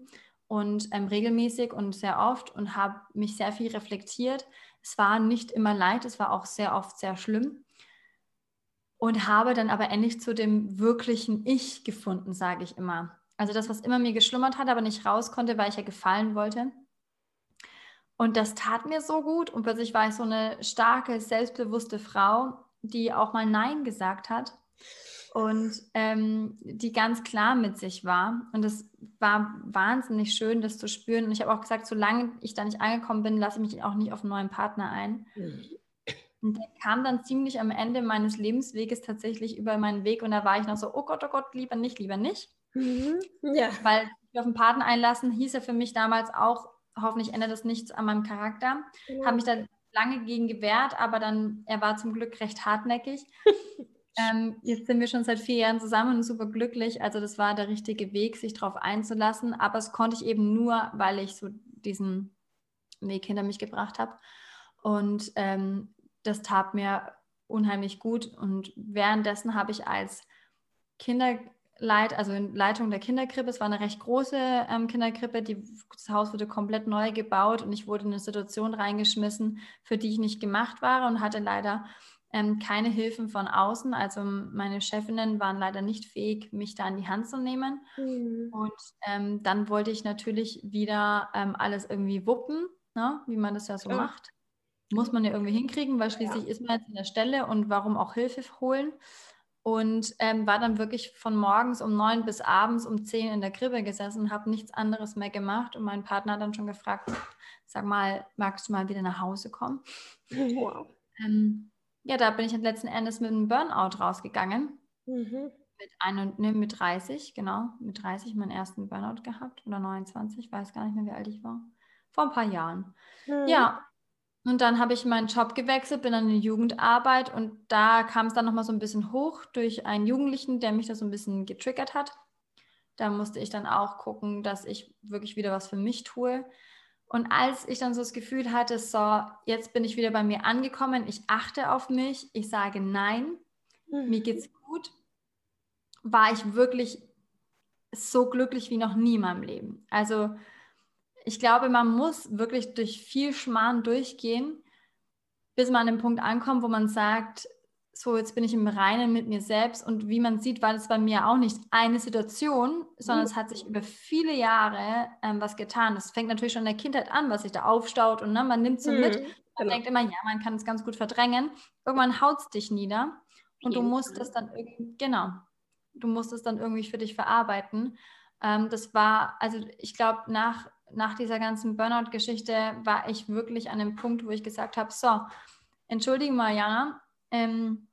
und ähm, regelmäßig und sehr oft und habe mich sehr viel reflektiert. Es war nicht immer leicht, es war auch sehr oft sehr schlimm und habe dann aber endlich zu dem wirklichen Ich gefunden, sage ich immer. Also das, was immer mir geschlummert hat, aber nicht raus konnte, weil ich ja gefallen wollte. Und das tat mir so gut und plötzlich war ich so eine starke, selbstbewusste Frau, die auch mal Nein gesagt hat und ähm, die ganz klar mit sich war. Und es war wahnsinnig schön, das zu spüren. Und ich habe auch gesagt, solange ich da nicht angekommen bin, lasse ich mich auch nicht auf einen neuen Partner ein. Mhm. Und der kam dann ziemlich am Ende meines Lebensweges tatsächlich über meinen Weg und da war ich noch so, oh Gott, oh Gott, lieber nicht, lieber nicht. Mhm. Ja. Weil auf einen Partner einlassen hieß ja für mich damals auch, hoffentlich ändert das nichts an meinem Charakter. Ja. Habe mich da lange gegen gewehrt, aber dann, er war zum Glück recht hartnäckig. *laughs* Ähm, jetzt sind wir schon seit vier Jahren zusammen und super glücklich. Also das war der richtige Weg, sich darauf einzulassen. Aber es konnte ich eben nur, weil ich so diesen Weg hinter mich gebracht habe. Und ähm, das tat mir unheimlich gut. Und währenddessen habe ich als Kinder, Leit, also in Leitung der Kinderkrippe. Es war eine recht große ähm, Kinderkrippe. Die, das Haus wurde komplett neu gebaut und ich wurde in eine Situation reingeschmissen, für die ich nicht gemacht war und hatte leider ähm, keine Hilfen von außen. Also meine Chefinnen waren leider nicht fähig, mich da in die Hand zu nehmen. Mhm. Und ähm, dann wollte ich natürlich wieder ähm, alles irgendwie wuppen, ne? wie man das ja so ja. macht. Muss man ja irgendwie hinkriegen, weil schließlich ja. ist man jetzt in der Stelle und warum auch Hilfe holen. Und ähm, war dann wirklich von morgens um neun bis abends um zehn in der Krippe gesessen, habe nichts anderes mehr gemacht. Und mein Partner hat dann schon gefragt, sag mal, magst du mal wieder nach Hause kommen? Wow. Ja, da bin ich letzten Endes mit einem Burnout rausgegangen. Mhm. Mit, ein, ne, mit 30, genau. Mit 30 meinen ersten Burnout gehabt oder 29, weiß gar nicht mehr, wie alt ich war. Vor ein paar Jahren. Mhm. Ja, und dann habe ich meinen Job gewechselt, bin dann in die Jugendarbeit und da kam es dann nochmal so ein bisschen hoch durch einen Jugendlichen, der mich da so ein bisschen getriggert hat. Da musste ich dann auch gucken, dass ich wirklich wieder was für mich tue. Und als ich dann so das Gefühl hatte, so, jetzt bin ich wieder bei mir angekommen, ich achte auf mich, ich sage nein, mhm. mir geht's gut, war ich wirklich so glücklich wie noch nie in meinem Leben. Also ich glaube, man muss wirklich durch viel Schmarrn durchgehen, bis man an den Punkt ankommt, wo man sagt, so, jetzt bin ich im Reinen mit mir selbst. Und wie man sieht, war das bei mir auch nicht eine Situation, sondern mhm. es hat sich über viele Jahre ähm, was getan. Das fängt natürlich schon in der Kindheit an, was sich da aufstaut und ne, man nimmt so mhm. mit. Man genau. denkt immer, ja, man kann es ganz gut verdrängen. Irgendwann haut es dich nieder und du musst es dann irgendwie, genau, du musst es dann irgendwie für dich verarbeiten. Ähm, das war, also ich glaube, nach, nach dieser ganzen Burnout-Geschichte war ich wirklich an dem Punkt, wo ich gesagt habe, so, entschuldige Mariana, ähm,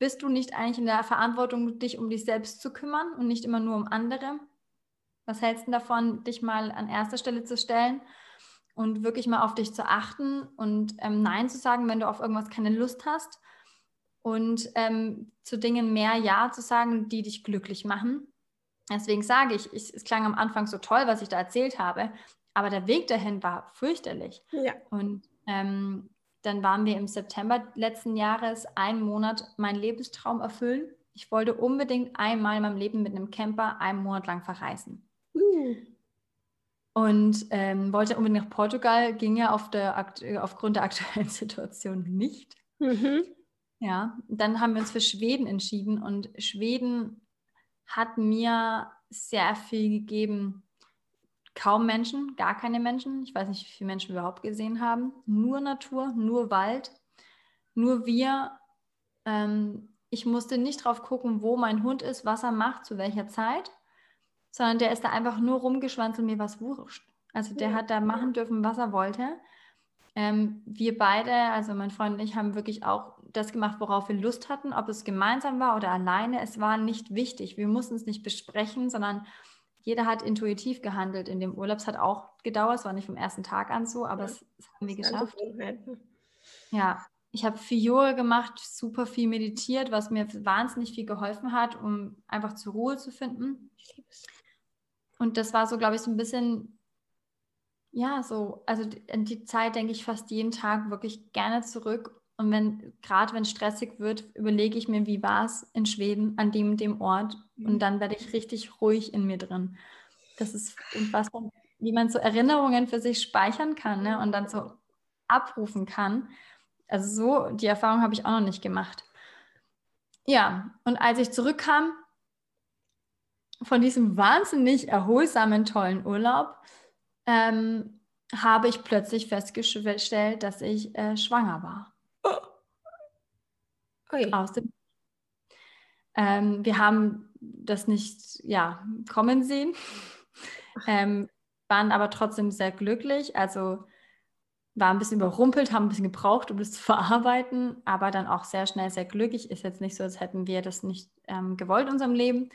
bist du nicht eigentlich in der Verantwortung, dich um dich selbst zu kümmern und nicht immer nur um andere? Was hältst du davon, dich mal an erster Stelle zu stellen und wirklich mal auf dich zu achten und ähm, Nein zu sagen, wenn du auf irgendwas keine Lust hast und ähm, zu Dingen mehr Ja zu sagen, die dich glücklich machen? Deswegen sage ich, ich, es klang am Anfang so toll, was ich da erzählt habe, aber der Weg dahin war fürchterlich. Ja. Und ähm, dann waren wir im September letzten Jahres einen Monat meinen Lebenstraum erfüllen. Ich wollte unbedingt einmal in meinem Leben mit einem Camper einen Monat lang verreisen. Uh. Und ähm, wollte unbedingt nach Portugal, ging ja auf der, aufgrund der aktuellen *laughs* Situation nicht. Mhm. Ja, dann haben wir uns für Schweden entschieden und Schweden hat mir sehr viel gegeben kaum Menschen, gar keine Menschen. Ich weiß nicht, wie viele Menschen wir überhaupt gesehen haben. Nur Natur, nur Wald, nur wir. Ähm, ich musste nicht drauf gucken, wo mein Hund ist, was er macht, zu welcher Zeit, sondern der ist da einfach nur rumgeschwanzt und mir was wurscht. Also der hat da machen dürfen, was er wollte. Ähm, wir beide, also mein Freund und ich, haben wirklich auch das gemacht, worauf wir Lust hatten, ob es gemeinsam war oder alleine. Es war nicht wichtig. Wir mussten es nicht besprechen, sondern jeder hat intuitiv gehandelt in dem Urlaub. Es hat auch gedauert, es war nicht vom ersten Tag an so, aber ja, es, es, haben wir geschafft. Ja, ich habe viel Yoga gemacht, super viel meditiert, was mir wahnsinnig viel geholfen hat, um einfach zur Ruhe zu finden. Und das war so, glaube ich, so ein bisschen, ja, so, also in die Zeit denke ich fast jeden Tag wirklich gerne zurück und wenn, gerade wenn stressig wird, überlege ich mir, wie war es in Schweden an dem dem Ort. Und mhm. dann werde ich richtig ruhig in mir drin. Das ist was, wie man so Erinnerungen für sich speichern kann ne? und dann so abrufen kann. Also so, die Erfahrung habe ich auch noch nicht gemacht. Ja, und als ich zurückkam von diesem wahnsinnig erholsamen, tollen Urlaub, ähm, habe ich plötzlich festgestellt, dass ich äh, schwanger war. Ui. Aus dem ähm, wir haben das nicht ja, kommen sehen, ähm, waren aber trotzdem sehr glücklich. Also war ein bisschen überrumpelt, haben ein bisschen gebraucht, um das *laughs* zu verarbeiten, aber dann auch sehr schnell sehr glücklich. Ist jetzt nicht so, als hätten wir das nicht ähm, gewollt in unserem Leben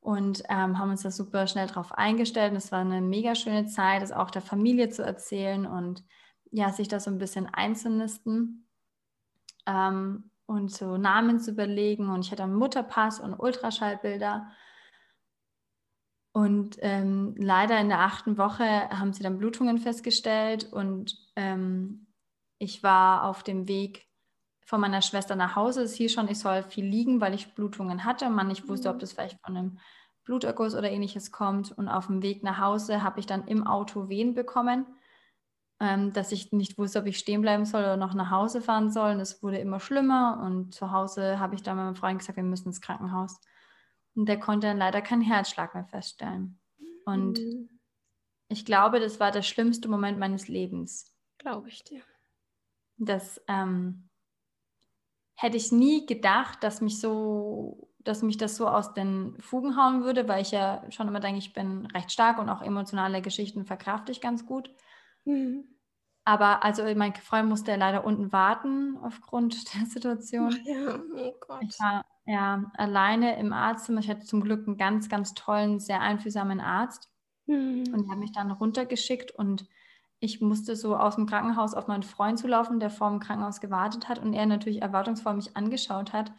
und ähm, haben uns da super schnell drauf eingestellt. Und es war eine mega schöne Zeit, das auch der Familie zu erzählen und ja, sich da so ein bisschen einzunisten. Ähm, und so Namen zu überlegen. Und ich hatte einen Mutterpass und Ultraschallbilder. Und ähm, leider in der achten Woche haben sie dann Blutungen festgestellt und ähm, ich war auf dem Weg von meiner Schwester nach Hause. Es hieß schon, ich soll viel liegen, weil ich Blutungen hatte und man nicht wusste, ob mhm. das vielleicht von einem Bluterguss oder ähnliches kommt. Und auf dem Weg nach Hause habe ich dann im Auto Wehen bekommen, ähm, dass ich nicht wusste, ob ich stehen bleiben soll oder noch nach Hause fahren soll. Und es wurde immer schlimmer. Und zu Hause habe ich dann meinem Freund gesagt, wir müssen ins Krankenhaus. Und der konnte dann leider keinen Herzschlag mehr feststellen. Und mhm. ich glaube, das war der schlimmste Moment meines Lebens. Glaube ich dir. Das ähm, hätte ich nie gedacht, dass mich so, dass mich das so aus den Fugen hauen würde, weil ich ja schon immer denke, ich bin recht stark und auch emotionale Geschichten verkrafte ich ganz gut. Mhm. Aber also mein Freund musste leider unten warten aufgrund *laughs* der Situation. Ja, oh Gott. Ich war ja alleine im Arztzimmer. Ich hatte zum Glück einen ganz, ganz tollen, sehr einfühlsamen Arzt. Mhm. Und die haben mich dann runtergeschickt und ich musste so aus dem Krankenhaus auf meinen Freund zulaufen, der vor dem Krankenhaus gewartet hat und er natürlich erwartungsvoll mich angeschaut hat.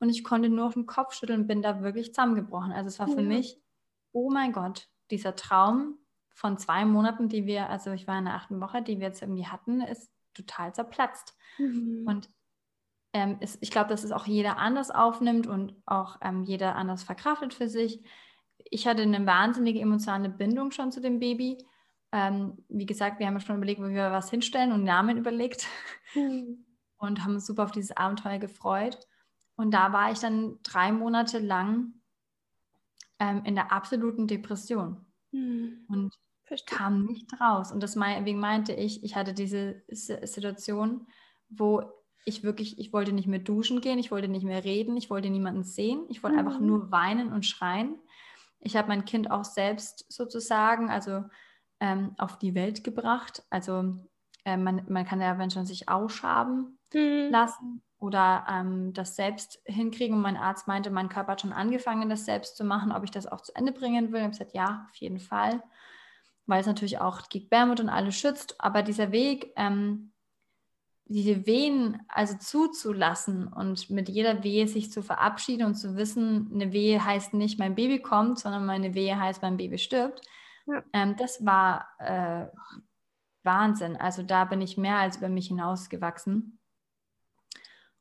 Und ich konnte nur auf den Kopf schütteln und bin da wirklich zusammengebrochen. Also es war für ja. mich, oh mein Gott, dieser Traum, von zwei Monaten, die wir, also ich war in der achten Woche, die wir jetzt irgendwie hatten, ist total zerplatzt. Mhm. Und ähm, ist, ich glaube, dass es auch jeder anders aufnimmt und auch ähm, jeder anders verkraftet für sich. Ich hatte eine wahnsinnige emotionale Bindung schon zu dem Baby. Ähm, wie gesagt, wir haben ja schon überlegt, wo wir was hinstellen und Namen überlegt mhm. und haben uns super auf dieses Abenteuer gefreut. Und da war ich dann drei Monate lang ähm, in der absoluten Depression. Mhm. Und Verstehe. kam nicht raus. Und deswegen meinte ich, ich hatte diese Situation, wo ich wirklich, ich wollte nicht mehr duschen gehen, ich wollte nicht mehr reden, ich wollte niemanden sehen, ich wollte mhm. einfach nur weinen und schreien. Ich habe mein Kind auch selbst sozusagen, also ähm, auf die Welt gebracht. Also äh, man, man kann ja wenn schon sich ausschaben mhm. lassen oder ähm, das selbst hinkriegen. Und mein Arzt meinte, mein Körper hat schon angefangen, das selbst zu machen, ob ich das auch zu Ende bringen will. Ich habe gesagt, ja, auf jeden Fall weil es natürlich auch gegen Bärmut und alles schützt. Aber dieser Weg, ähm, diese Wehen also zuzulassen und mit jeder Wehe sich zu verabschieden und zu wissen, eine Wehe heißt nicht, mein Baby kommt, sondern meine Wehe heißt, mein Baby stirbt, ja. ähm, das war äh, Wahnsinn. Also da bin ich mehr als über mich hinausgewachsen.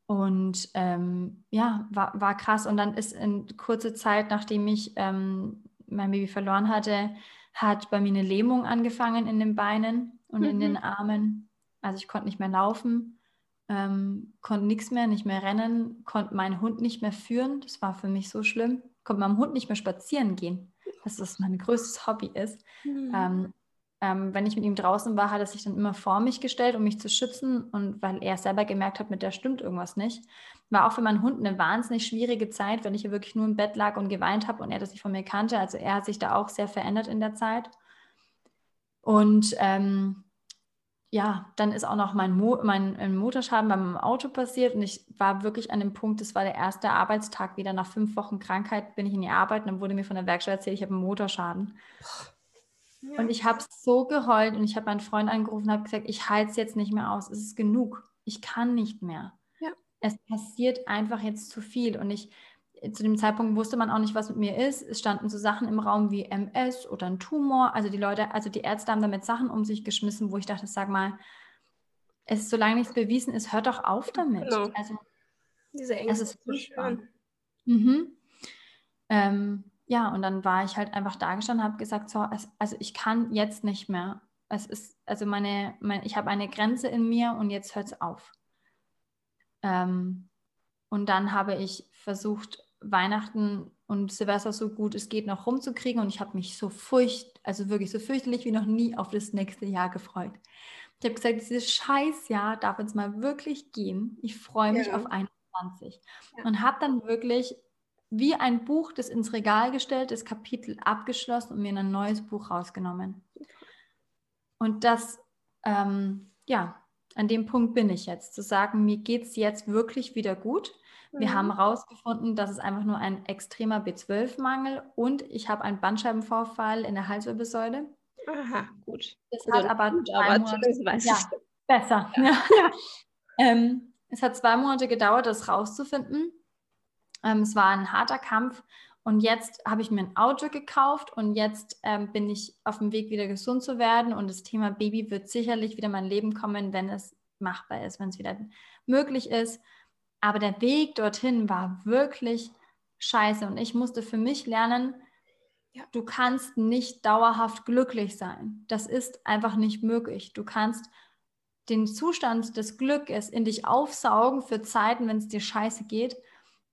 Und ähm, ja, war, war krass. Und dann ist in kurzer Zeit, nachdem ich ähm, mein Baby verloren hatte, hat bei mir eine Lähmung angefangen in den Beinen und mhm. in den mhm. Armen. Also ich konnte nicht mehr laufen, ähm, konnte nichts mehr, nicht mehr rennen, konnte meinen Hund nicht mehr führen. Das war für mich so schlimm. Konnte meinem Hund nicht mehr spazieren gehen, dass das mein größtes Hobby ist. Mhm. Ähm, ähm, wenn ich mit ihm draußen war, hat er sich dann immer vor mich gestellt, um mich zu schützen. Und weil er selber gemerkt hat, mit der stimmt irgendwas nicht. War auch für meinen Hund eine wahnsinnig schwierige Zeit, weil ich ja wirklich nur im Bett lag und geweint habe und er das nicht von mir kannte. Also er hat sich da auch sehr verändert in der Zeit. Und ähm, ja, dann ist auch noch mein, Mo mein Motorschaden beim Auto passiert und ich war wirklich an dem Punkt, das war der erste Arbeitstag wieder nach fünf Wochen Krankheit, bin ich in die Arbeit und dann wurde mir von der Werkstatt erzählt, ich habe einen Motorschaden. Ja. Und ich habe so geheult und ich habe meinen Freund angerufen und habe gesagt, ich halte es jetzt nicht mehr aus, es ist genug, ich kann nicht mehr es passiert einfach jetzt zu viel. Und ich, zu dem Zeitpunkt wusste man auch nicht, was mit mir ist. Es standen so Sachen im Raum wie MS oder ein Tumor. Also die Leute, also die Ärzte haben damit Sachen um sich geschmissen, wo ich dachte, sag mal, es ist, solange nichts bewiesen ist, hört doch auf damit. Genau. Also, Diese Ängste ist so schön. Mhm. Ähm, ja, und dann war ich halt einfach da gestanden und habe gesagt, so, also ich kann jetzt nicht mehr. Es ist, also meine, mein, ich habe eine Grenze in mir und jetzt hört es auf. Ähm, und dann habe ich versucht, Weihnachten und Silvester so gut es geht noch rumzukriegen und ich habe mich so furcht, also wirklich so fürchterlich wie noch nie auf das nächste Jahr gefreut. Ich habe gesagt, dieses Scheißjahr darf jetzt mal wirklich gehen. Ich freue mich ja. auf 21 ja. und habe dann wirklich wie ein Buch das ins Regal gestellt, das Kapitel abgeschlossen und mir ein neues Buch rausgenommen. Und das, ähm, ja, an dem Punkt bin ich jetzt, zu sagen, mir geht es jetzt wirklich wieder gut. Wir mhm. haben herausgefunden, dass es einfach nur ein extremer B12-Mangel und ich habe einen Bandscheibenvorfall in der Halswirbelsäule. Aha, gut. Das also hat aber, gut, aber Monate, ja, besser. Ja. Ja. *laughs* Ähm, es hat zwei Monate gedauert, das rauszufinden. Ähm, es war ein harter Kampf und jetzt habe ich mir ein Auto gekauft und jetzt ähm, bin ich auf dem Weg, wieder gesund zu werden. Und das Thema Baby wird sicherlich wieder in mein Leben kommen, wenn es machbar ist, wenn es wieder möglich ist. Aber der Weg dorthin war wirklich scheiße. Und ich musste für mich lernen, Ja. Du kannst nicht dauerhaft glücklich sein. Das ist einfach nicht möglich. Du kannst den Zustand des Glückes in dich aufsaugen für Zeiten, wenn es dir scheiße geht.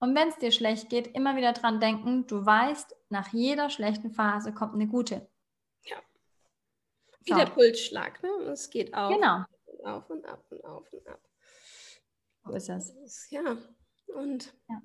Und wenn es dir schlecht geht, immer wieder dran denken, du weißt, nach jeder schlechten Phase kommt eine gute. Ja. Wie so. der Pulsschlag, ne? Es geht auf. Genau. Und auf und ab und auf und ab. So ist das. Ja. Und, ja.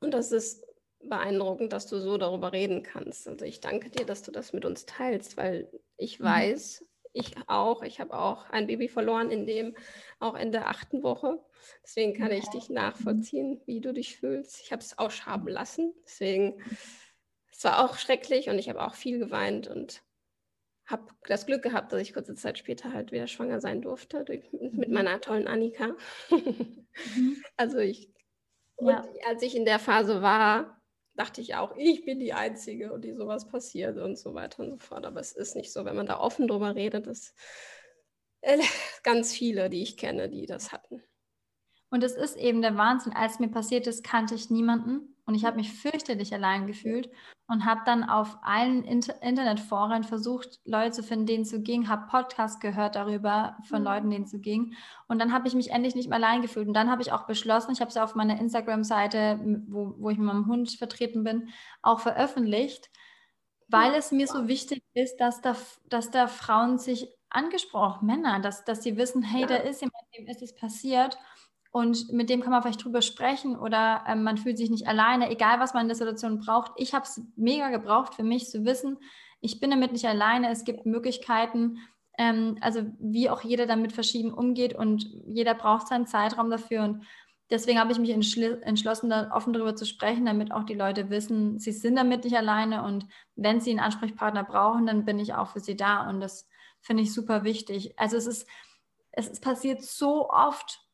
und das ist beeindruckend, dass du so darüber reden kannst. Also ich danke dir, dass du das mit uns teilst, weil ich mhm. weiß, ich auch, ich habe auch ein Baby verloren, in dem auch in der achten Woche. Deswegen kann ich dich nachvollziehen, wie du dich fühlst. Ich habe es ausschaben lassen. Deswegen, es war auch schrecklich und ich habe auch viel geweint und habe das Glück gehabt, dass ich kurze Zeit später halt wieder schwanger sein durfte durch, mit meiner tollen Annika. *laughs* Mhm. also ich, ja. als ich in der Phase war, dachte ich auch, ich bin die Einzige und die sowas passiert und so weiter und so fort. Aber es ist nicht so, wenn man da offen drüber redet, dass äh, *laughs* ganz viele, die ich kenne, die das hatten. Und es ist eben der Wahnsinn. Als mir passiert ist, kannte ich niemanden und ich habe mich fürchterlich allein gefühlt und habe dann auf allen Inter Internetforen versucht, Leute zu finden, denen es ging, habe Podcasts gehört darüber von mhm. Leuten, denen es ging. Und dann habe ich mich endlich nicht mehr allein gefühlt. Und dann habe ich auch beschlossen, ich habe es auf meiner Instagram-Seite, wo, wo ich mit meinem Hund vertreten bin, auch veröffentlicht, weil es mir so wichtig ist, dass da, dass da Frauen sich angesprochen, Männer, dass, dass sie wissen, hey, ja. da ist jemand, dem ist es passiert und mit dem kann man vielleicht drüber sprechen oder ähm, man fühlt sich nicht alleine, egal was man in der Situation braucht. Ich habe es mega gebraucht für mich zu wissen, ich bin damit nicht alleine, es gibt Möglichkeiten, ähm, also wie auch jeder damit verschieden umgeht und jeder braucht seinen Zeitraum dafür und deswegen habe ich mich entschlossen, da offen darüber zu sprechen, damit auch die Leute wissen, sie sind damit nicht alleine und wenn sie einen Ansprechpartner brauchen, dann bin ich auch für sie da und das finde ich super wichtig. Also es ist, es ist passiert so oft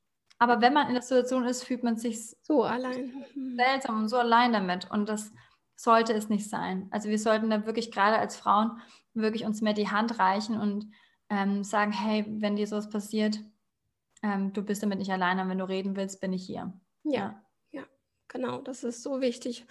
aber wenn man in der Situation ist, fühlt man sich so allein. Mhm. Seltsam und so allein damit. Und das sollte es nicht sein. Also wir sollten da wirklich gerade als Frauen wirklich uns mehr die Hand reichen und ähm, sagen, hey, wenn dir sowas passiert, ähm, du bist damit nicht alleine. Wenn du reden willst, bin ich hier. Ja. ja. Genau, das ist so wichtig.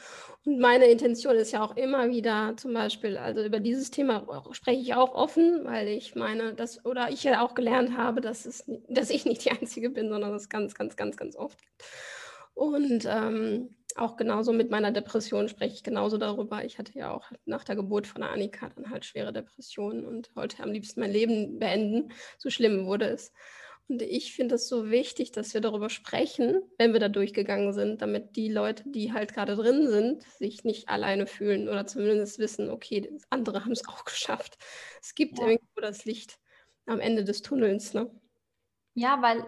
Und meine Intention ist ja auch immer wieder zum Beispiel, also über dieses Thema spreche ich auch offen, weil ich meine, dass, oder ich ja auch gelernt habe, dass, es, dass ich nicht die Einzige bin, sondern es ganz, ganz, ganz, ganz oft gibt. Und ähm, auch genauso mit meiner Depression spreche ich genauso darüber. Ich hatte ja auch nach der Geburt von Annika dann halt schwere Depressionen und wollte am liebsten mein Leben beenden. So schlimm wurde es. Und ich finde es so wichtig, dass wir darüber sprechen, wenn wir da durchgegangen sind, damit die Leute, die halt gerade drin sind, sich nicht alleine fühlen oder zumindest wissen, okay, andere haben es *laughs* auch geschafft. Es gibt ja. irgendwo das Licht am Ende des Tunnels. Ne? Ja, weil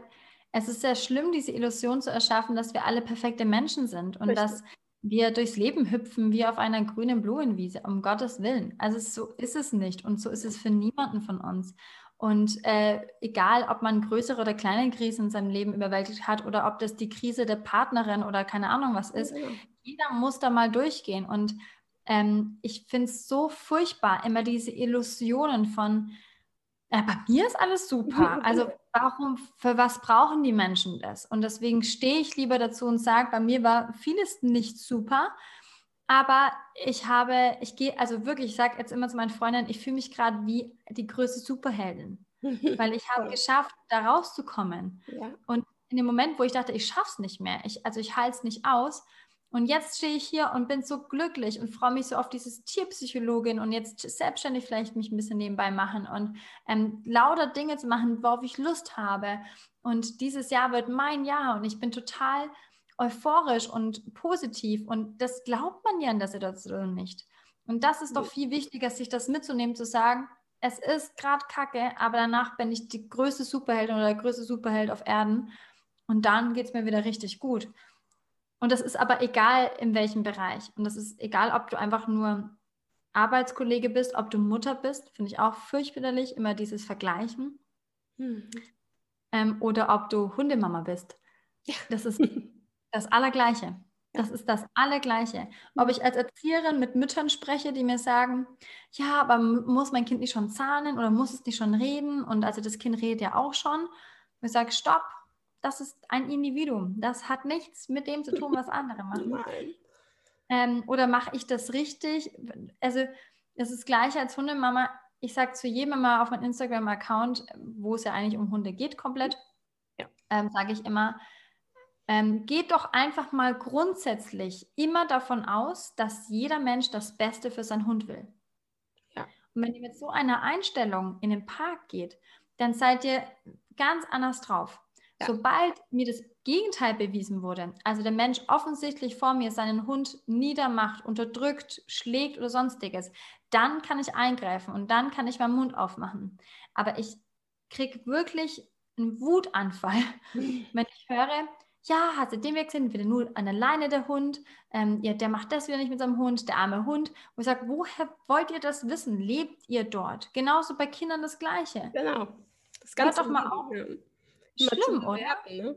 es ist sehr schlimm, diese Illusion zu erschaffen, dass wir alle perfekte Menschen sind und Richtig. dass wir durchs Leben hüpfen wie auf einer grünen Blumenwiese, um Gottes Willen. Also so ist es nicht und so ist es für niemanden von uns. Und äh, egal, ob man größere oder kleine Krisen in seinem Leben überwältigt hat oder ob das die Krise der Partnerin oder keine Ahnung was ist, ja. jeder muss da mal durchgehen. Und ähm, ich finde es so furchtbar, immer diese Illusionen von, äh, bei mir ist alles super. Also warum, für was brauchen die Menschen das? Und deswegen stehe ich lieber dazu und sage, bei mir war vieles nicht super. Aber ich habe, ich gehe, also wirklich, ich sage jetzt immer zu meinen Freundinnen, ich fühle mich gerade wie die größte Superheldin, *laughs* weil ich habe geschafft, da rauszukommen. Ja. Und in dem Moment, wo ich dachte, ich schaffe es nicht mehr, ich, also ich halte es nicht aus. Und jetzt stehe ich hier und bin so glücklich und freue mich so auf dieses Tierpsychologin und jetzt selbstständig vielleicht mich ein bisschen nebenbei machen und ähm, lauter Dinge zu machen, worauf ich Lust habe. Und dieses Jahr wird mein Jahr und ich bin total euphorisch und positiv. Und das glaubt man ja in der Situation nicht. Und das ist doch viel wichtiger, sich das mitzunehmen, zu sagen, es ist gerade kacke, aber danach bin ich die größte Superheldin oder der größte Superheld auf Erden. Und dann geht es mir wieder richtig gut. Und das ist aber egal in welchem Bereich. Und das ist egal, ob du einfach nur Arbeitskollege bist, ob du Mutter bist, finde ich auch fürchterlich, immer dieses Vergleichen. Mhm. Ähm, oder ob du Hundemama bist. Ja. Das ist *laughs* Das Allergleiche. Das ist das Allergleiche. Ob ich als Erzieherin mit Müttern spreche, die mir sagen, ja, aber muss mein Kind nicht schon zahlen oder muss es nicht schon reden? Und also das Kind redet ja auch schon. Und ich sage, stopp, das ist ein Individuum. Das hat nichts mit dem zu tun, was andere *laughs* machen. Ähm, oder mache ich das richtig? Also es ist gleich als Hundemama. Ich sage zu jedem mal auf meinem Instagram-Account, wo es ja eigentlich um Hunde geht, komplett, ja. ähm, sage ich immer, ähm, geht doch einfach mal grundsätzlich immer davon aus, dass jeder Mensch das Beste für seinen Hund will. Ja. Und wenn ihr mit so einer Einstellung in den Park geht, dann seid ihr ganz anders drauf. Ja. Sobald mir das Gegenteil bewiesen wurde, also der Mensch offensichtlich vor mir seinen Hund niedermacht, unterdrückt, schlägt oder sonstiges, dann kann ich eingreifen und dann kann ich meinen Mund aufmachen. Aber ich kriege wirklich einen Wutanfall, *laughs* wenn ich höre, ja, hast du den Weg gesehen, wieder nur an der Leine der Hund, ähm, ja, der macht das wieder nicht mit seinem Hund, der arme Hund. Und ich sage, woher wollt ihr das wissen? Lebt ihr dort? Genauso bei Kindern das Gleiche. Genau. Das Hört doch mal auf. Schlimm, oder? Ne?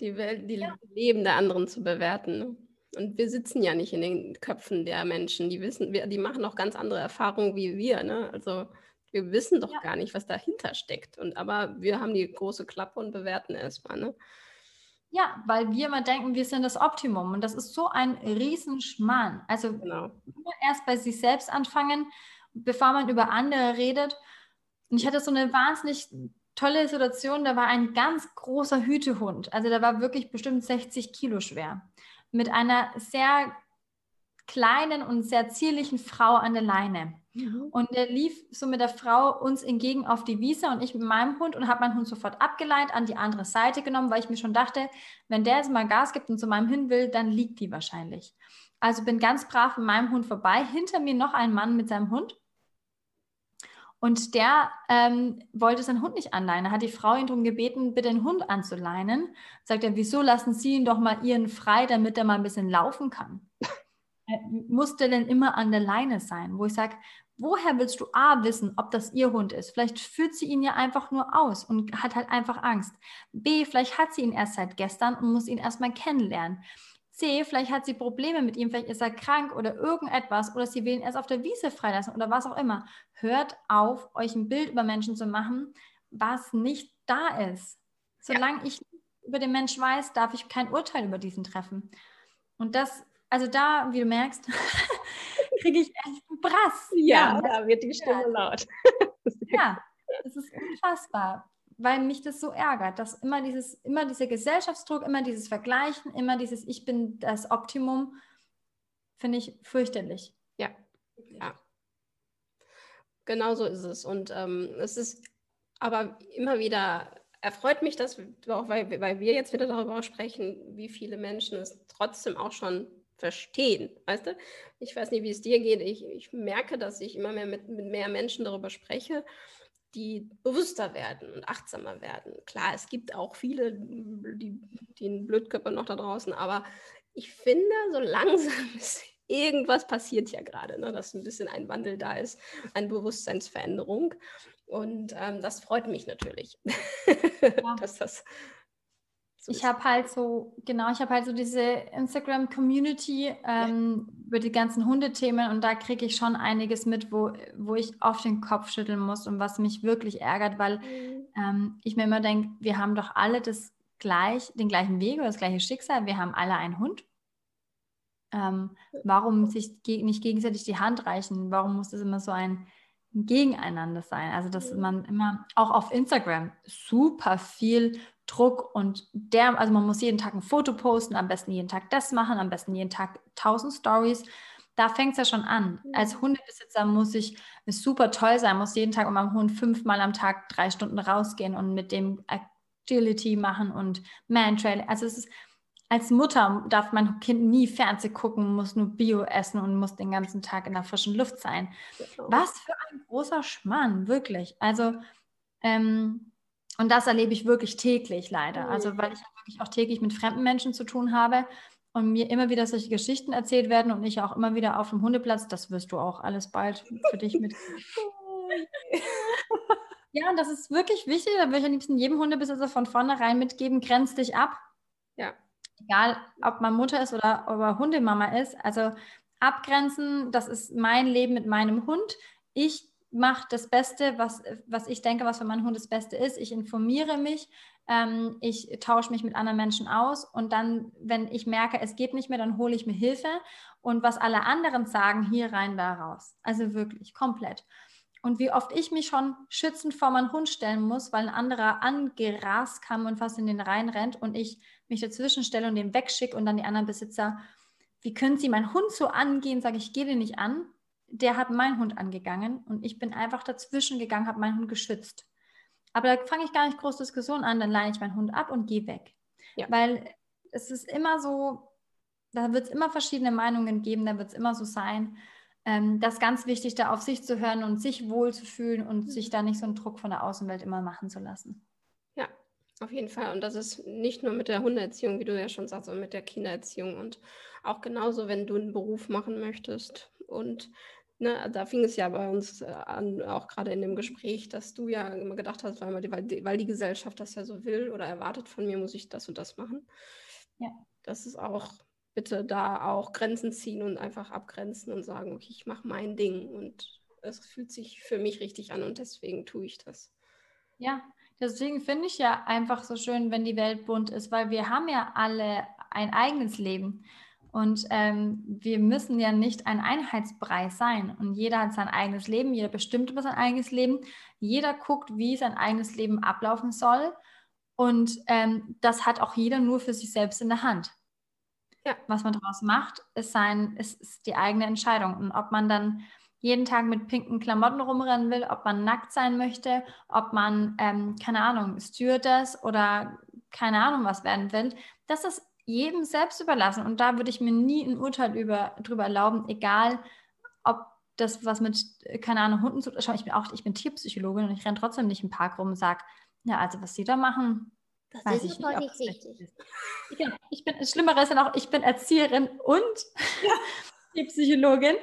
Die, Welt, die ja. Leben der anderen zu bewerten. Ne? Und wir sitzen ja nicht in den Köpfen der Menschen. Die wissen, wir, die machen auch ganz andere Erfahrungen wie wir. Ne? Also wir wissen doch ja. gar nicht, was dahinter steckt. Und aber wir haben die große Klappe und bewerten erstmal. Ne? Ja, weil wir immer denken, wir sind das Optimum. Und das ist so ein Riesenschmarrn. Also genau. erst bei sich selbst anfangen, bevor man über andere redet. Und ich hatte so eine wahnsinnig tolle Situation. Da war ein ganz großer Hütehund. Also der war wirklich bestimmt 60 Kilo schwer. Mit einer sehr kleinen und sehr zierlichen Frau an der Leine. Mhm. Und der lief so mit der Frau uns entgegen auf die Wiese und ich mit meinem Hund und habe meinen Hund sofort abgeleitet, an die andere Seite genommen, weil ich mir schon dachte, wenn der jetzt mal Gas gibt und zu meinem hin will, dann liegt die wahrscheinlich. Also bin ganz brav mit meinem Hund vorbei. Hinter mir noch ein Mann mit seinem Hund. Und der ähm, wollte seinen Hund nicht anleihen. Da hat die Frau ihn darum gebeten, bitte den Hund anzuleinen. Sagt er, wieso lassen Sie ihn doch mal ihren frei, damit er mal ein bisschen laufen kann? Er musste denn immer an der Leine sein, wo ich sage, woher willst du A wissen, ob das ihr Hund ist? Vielleicht führt sie ihn ja einfach nur aus und hat halt einfach Angst. B, vielleicht hat sie ihn erst seit gestern und muss ihn erstmal kennenlernen. C, vielleicht hat sie Probleme mit ihm, vielleicht ist er krank oder irgendetwas oder sie will ihn erst auf der Wiese freilassen oder was auch immer. Hört auf, euch ein Bild über Menschen zu machen, was nicht da ist. Solange ja. ich über den Mensch weiß, darf ich kein Urteil über diesen treffen. Und das, also da, wie du merkst, *laughs* kriege ich echt einen Brass. Ja, ja, da wird die Stimme ja. laut. *laughs* ja, das ist unfassbar, weil mich das so ärgert, dass immer dieses, immer dieser Gesellschaftsdruck, immer dieses Vergleichen, immer dieses Ich bin das Optimum, finde ich fürchterlich. Ja, ja. Genau so ist es. Und ähm, es ist aber immer wieder erfreut mich das, auch weil, weil wir jetzt wieder darüber sprechen, wie viele Menschen es trotzdem auch schon verstehen. Weißt du? Ich weiß nicht, wie es dir geht. Ich, ich merke, dass ich immer mehr mit, mit mehr Menschen darüber spreche, die bewusster werden und achtsamer werden. Klar, es gibt auch viele, die, einen Blödkörper noch da draußen, aber ich finde, so langsam *laughs* ist irgendwas passiert ja gerade, ne? dass ein bisschen ein Wandel da ist, eine Bewusstseinsveränderung. Und ähm, das freut mich natürlich, *laughs* ja. dass das ich habe halt so, genau, ich habe halt so diese Instagram-Community ähm, ja. über die ganzen Hundethemen und da kriege ich schon einiges mit, wo, wo ich auf den Kopf schütteln muss und was mich wirklich ärgert, weil mhm. ähm, ich mir immer denke, wir haben doch alle das gleich, den gleichen Weg oder das gleiche Schicksal, wir haben alle einen Hund. Ähm, warum sich ge nicht gegenseitig die Hand reichen? Warum muss das immer so ein Gegeneinander sein? Also, dass mhm. man immer auch auf Instagram super viel Druck und der, also man muss jeden Tag ein Foto posten, am besten jeden Tag das machen, am besten jeden Tag 1000 Stories. Da fängt es ja schon an. Als Hundebesitzer muss ich super toll sein, muss jeden Tag mit meinem Hund fünfmal am Tag drei Stunden rausgehen und mit dem Agility machen und Man-Trail. Also es ist, als Mutter darf mein Kind nie Fernseh gucken, muss nur Bio essen und muss den ganzen Tag in der frischen Luft sein. Genau. Was für ein großer Schmarrn, wirklich. Also ähm, und das erlebe ich wirklich täglich leider. Also mhm. weil ich wirklich auch täglich mit fremden Menschen zu tun habe und mir immer wieder solche Geschichten erzählt werden und ich auch immer wieder auf dem Hundeplatz, das wirst du auch alles bald für dich mit. *laughs* ja, und das ist wirklich wichtig. Da würde ich am liebsten jedem Hundebesitzer von vornherein mitgeben, grenz dich ab. Ja. Egal, ob man Mutter ist oder ob er Hundemama ist. Also abgrenzen, das ist mein Leben mit meinem Hund. Ich mache das Beste, was, was ich denke, was für meinen Hund das Beste ist. Ich informiere mich, ähm, ich tausche mich mit anderen Menschen aus und dann, wenn ich merke, es geht nicht mehr, dann hole ich mir Hilfe und was alle anderen sagen, hier rein, da raus. Also wirklich komplett. Und wie oft ich mich schon schützend vor meinen Hund stellen muss, weil ein anderer angerast kam und fast in den Rhein rennt und ich mich dazwischen stelle und den wegschicke und dann die anderen Besitzer, wie können Sie meinen Hund so angehen? Sage ich, gehe den nicht an. Der hat meinen Hund angegangen und ich bin einfach dazwischen gegangen, habe meinen Hund geschützt. Aber da fange ich gar nicht groß Diskussion an, dann leine ich meinen Hund ab und gehe weg. Ja. Weil es ist immer so, da wird es immer verschiedene Meinungen geben, da wird es immer so sein ähm, das ist ganz wichtig, da auf sich zu hören und sich wohlzufühlen und mhm. sich da nicht so einen Druck von der Außenwelt immer machen zu lassen. Ja, auf jeden Fall. Und das ist nicht nur mit der Hundeerziehung, wie du ja schon sagst, sondern mit der Kindererziehung. Und auch genauso, wenn du einen Beruf machen möchtest. Und ne, da fing es ja bei uns äh, an, auch gerade in dem Gespräch, dass du ja immer gedacht hast, weil, die, weil die Gesellschaft das ja so will oder erwartet von mir, muss ich das und das machen. Ja. Das ist auch bitte da auch Grenzen ziehen und einfach abgrenzen und sagen, okay, ich mache mein Ding und es fühlt sich für mich richtig an und deswegen tue ich das. Ja, deswegen finde ich ja einfach so schön, wenn die Welt bunt ist, weil wir haben ja alle ein eigenes Leben und ähm, wir müssen ja nicht ein Einheitsbrei sein und jeder hat sein eigenes Leben, jeder bestimmt über sein eigenes Leben, jeder guckt, wie sein eigenes Leben ablaufen soll und ähm, das hat auch jeder nur für sich selbst in der Hand. Ja. Was man daraus macht, ist, sein, ist, ist die eigene Entscheidung. Und ob man dann jeden Tag mit pinken Klamotten rumrennen will, ob man nackt sein möchte, ob man, ähm, keine Ahnung, Stewardess oder keine Ahnung was werden will, das ist jedem selbst überlassen. Und da würde ich mir nie ein Urteil über, drüber erlauben, egal ob das was mit, keine Ahnung, Hunden zu tun Ich bin auch, ich bin Tierpsychologin und ich renne trotzdem nicht im Park rum und sage, ja, also was sie da machen, das Weiß ist voll nicht wichtig. Ich, ich bin, das Schlimmere ist ja auch, ich bin Erzieherin und ja. *laughs* die Psychologin.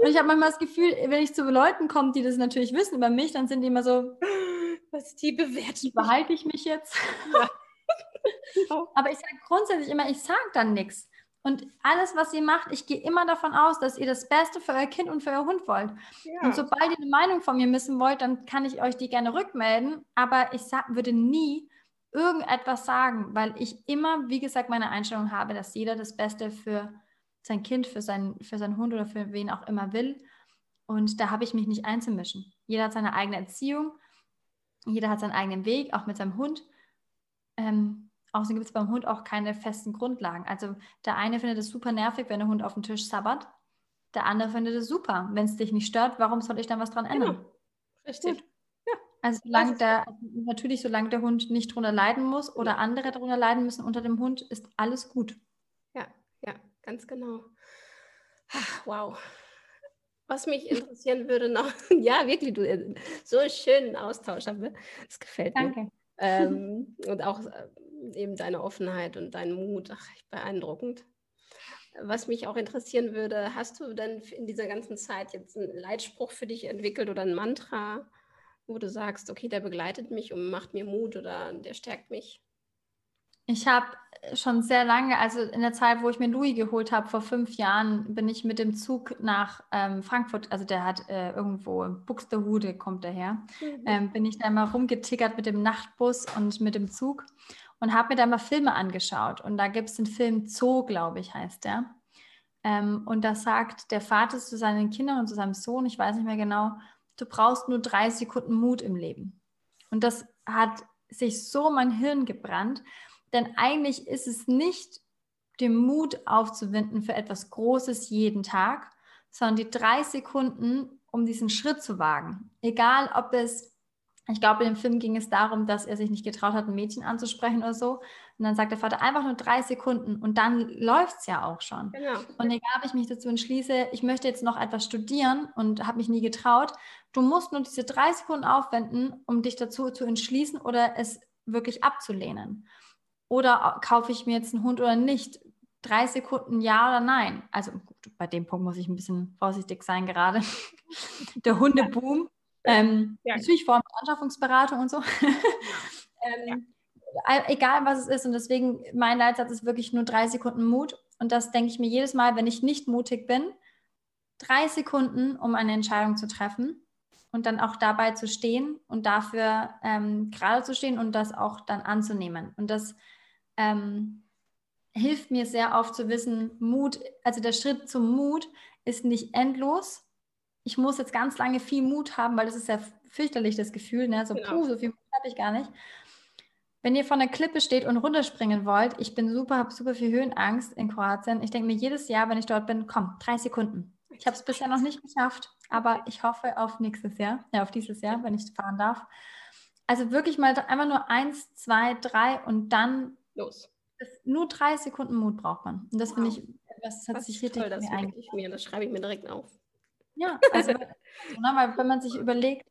Und ich habe manchmal das Gefühl, wenn ich zu Leuten komme, die das natürlich wissen über mich, dann sind die immer so, was die Bewertung? Behalte ich mich jetzt? Ja. *laughs* Aber ich sage grundsätzlich immer, ich sage dann nichts. Und alles, was ihr macht, ich gehe immer davon aus, dass ihr das Beste für euer Kind und für euer Hund wollt. Ja. Und sobald ihr eine Meinung von mir wissen wollt, dann kann ich euch die gerne rückmelden. Aber ich sag, würde nie irgendetwas sagen, weil ich immer, wie gesagt, meine Einstellung habe, dass jeder das Beste für sein Kind, für, sein, für seinen Hund oder für wen auch immer will. Und da habe ich mich nicht einzumischen. Jeder hat seine eigene Erziehung, jeder hat seinen eigenen Weg, auch mit seinem Hund. Ähm, außerdem gibt es beim Hund auch keine festen Grundlagen. Also der eine findet es super nervig, wenn der Hund auf dem Tisch sabbert. Der andere findet es super. Wenn es dich nicht stört, warum soll ich dann was dran ändern? Genau. Richtig. Gut. Also solange der, natürlich, solange der Hund nicht drunter leiden muss oder andere darunter leiden müssen unter dem Hund, ist alles gut. Ja, ja, ganz genau. Wow. Was mich interessieren würde noch, *laughs* ja, wirklich, du, äh, so einen schönen Austausch haben wir. Das gefällt mir. Danke. Ähm, *laughs* und auch äh, eben deine Offenheit und dein Mut, ach, beeindruckend. Was mich auch interessieren würde, hast du denn in dieser ganzen Zeit jetzt einen Leitspruch für dich entwickelt oder ein Mantra, wo du sagst, okay, der begleitet mich und macht mir Mut oder der stärkt mich? Ich habe schon sehr lange, also in der Zeit, wo ich mir Louis geholt habe, vor fünf Jahren, bin ich mit dem Zug nach ähm, Frankfurt, also der hat äh, irgendwo, Buxtehude kommt daher, mhm. ähm, bin ich da mal rumgetickert mit dem Nachtbus und mit dem Zug und habe mir da mal Filme angeschaut. Und da gibt es den Film Zoo, glaube ich, heißt der. Ähm, und da sagt der Vater zu seinen Kindern und zu seinem Sohn, ich weiß nicht mehr genau, du brauchst nur drei Sekunden Mut im Leben. Und das hat sich so mein Hirn gebrannt, denn eigentlich ist es nicht den Mut aufzuwinden für etwas Großes jeden Tag, sondern die drei Sekunden, um diesen Schritt zu wagen. Egal, ob es ich glaube, in dem Film ging es darum, dass er sich nicht getraut hat, ein Mädchen anzusprechen oder so. Und dann sagt der Vater einfach nur drei Sekunden und dann läuft es ja auch schon. Genau. Und egal, ob ich mich dazu entschließe, ich möchte jetzt noch etwas studieren und habe mich nie getraut, du musst nur diese drei Sekunden aufwenden, um dich dazu zu entschließen oder es wirklich abzulehnen. Oder kaufe ich mir jetzt einen Hund oder nicht? Drei Sekunden ja oder nein. Also gut, bei dem Punkt muss ich ein bisschen vorsichtig sein gerade. *laughs* der Hundeboom ähm, ja. Natürlich vor Anschaffungsberatung und so. *laughs* ähm, ja. Egal, was es ist. Und deswegen, mein Leitsatz ist wirklich nur drei Sekunden Mut. Und das denke ich mir jedes Mal, wenn ich nicht mutig bin. Drei Sekunden, um eine Entscheidung zu treffen. und dann auch dabei zu stehen und dafür ähm, gerade zu stehen und das auch dann anzunehmen. Und das ähm, hilft mir sehr oft zu wissen, Mut, also der Schritt zum Mut ist nicht endlos. Ich muss jetzt ganz lange viel Mut haben, weil das ist ja fürchterlich, das Gefühl, ne? so, genau. puh, so viel Mut habe ich gar nicht. Wenn ihr von der Klippe steht und runterspringen wollt, ich bin super, habe super viel Höhenangst in Kroatien. Ich denke mir jedes Jahr, wenn ich dort bin, komm, drei Sekunden. Ich habe es bisher noch nicht geschafft, aber ich hoffe auf nächstes Jahr, ja, auf dieses Jahr, wenn ich fahren darf. Also wirklich mal einfach nur eins, zwei, drei und dann los. Nur drei Sekunden Mut braucht man. Und das wow. finde ich, das hat das sich richtig toll, das mir mir, das schreibe ich mir direkt auf. Ja, also ne, weil wenn man sich überlegt,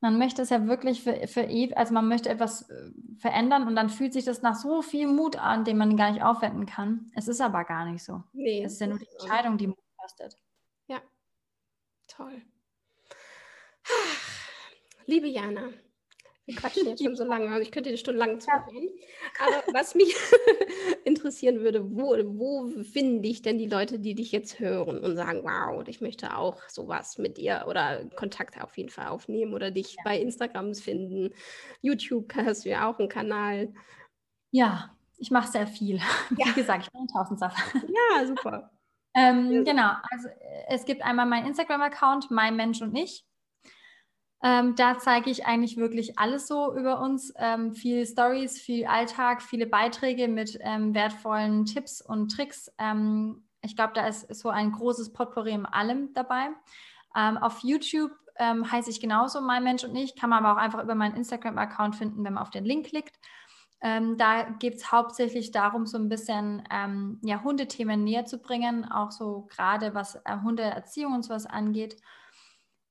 man möchte es ja wirklich für, für ewig, also man möchte etwas äh, verändern und dann fühlt sich das nach so viel Mut an, den man gar nicht aufwenden kann. Es ist aber gar nicht so. Nee. Es ist ja nur die Entscheidung, die Mut kostet. Ja, toll. Liebe Jana, wir quatschen jetzt schon so lange, also ich könnte eine Stunde lang zuhören. Aber was mich *laughs* interessieren würde, wo, wo finde ich denn die Leute, die dich jetzt hören und sagen, wow, ich möchte auch sowas mit dir oder Kontakt auf jeden Fall aufnehmen oder dich ja. bei Instagram finden. YouTube hast du ja auch einen Kanal. Ja, ich mache sehr viel. Ja. *laughs* Wie gesagt, ich bin in Tausendsasser. Ja, super. ähm, genau, also es gibt einmal meinen Instagram-Account, mein Mensch und ich. Ähm, da zeige ich eigentlich wirklich alles so über uns. Ähm, viel Stories, viel Alltag, viele Beiträge mit ähm, wertvollen Tipps und Tricks. Ähm, ich glaube, da ist so ein großes Potpourri in allem dabei. Ähm, auf YouTube ähm, heiße ich genauso Mein Mensch und ich, kann man aber auch einfach über meinen Instagram-Account finden, wenn man auf den Link klickt. da geht es hauptsächlich darum, so ein bisschen ja, Hundethemen näher zu bringen, auch so gerade was äh, Hundeerziehung und sowas angeht.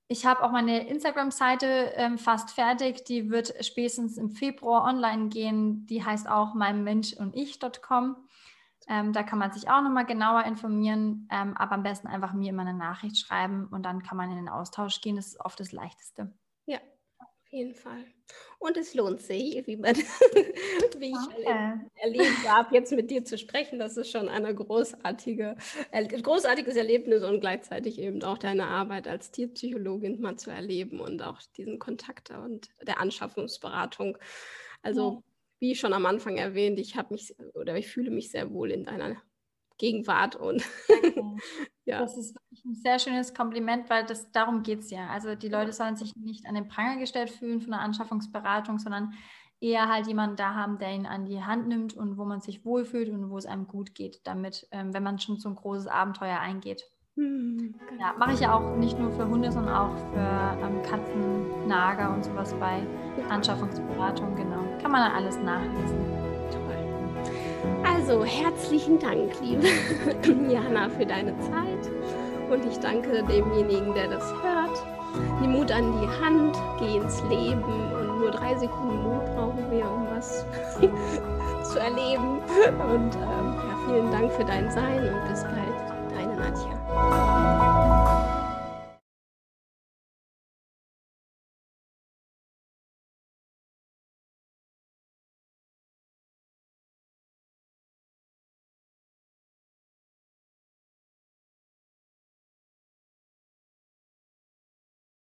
Ich habe auch meine Instagram-Seite ähm, fast fertig. Die wird spätestens im Februar online gehen. Die heißt auch meinmenschundich.com. Ähm, da kann man sich auch nochmal genauer informieren, ähm, aber am besten einfach mir immer eine Nachricht schreiben und dann kann man in den Austausch gehen. Das ist oft das Leichteste. Jeden Fall. Und es lohnt sich, wie, man, *laughs* wie ich okay. erleben darf, jetzt mit dir zu sprechen. Das ist schon ein großartige, großartiges Erlebnis und gleichzeitig eben auch deine Arbeit als Tierpsychologin mal zu erleben und auch diesen Kontakt und der Anschaffungsberatung. Also, wie schon am Anfang erwähnt, ich habe mich oder ich fühle mich sehr wohl in deiner Gegenwart und *laughs* ja. Das ist wirklich ein sehr schönes Kompliment, weil das darum geht es ja. Also die Leute sollen sich nicht an den Pranger gestellt fühlen von der Anschaffungsberatung, sondern eher halt jemanden da haben, der ihn an die Hand nimmt und wo man sich wohlfühlt und wo es einem gut geht, damit, ähm, wenn man schon so ein großes Abenteuer eingeht. Mhm, Ja, mache ich ja auch nicht nur für Hunde, sondern auch für ähm, Katzen, Nager und sowas bei Anschaffungsberatung, genau. Kann man dann alles nachlesen. Also herzlichen Dank, liebe *laughs* Jana, für deine Zeit. Und ich danke demjenigen, der das hört. Nimm Mut an die Hand, geh ins Leben und nur drei Sekunden Mut brauchen wir, um was *laughs* zu erleben. Und ähm, ja, vielen Dank für dein Sein und bis bald.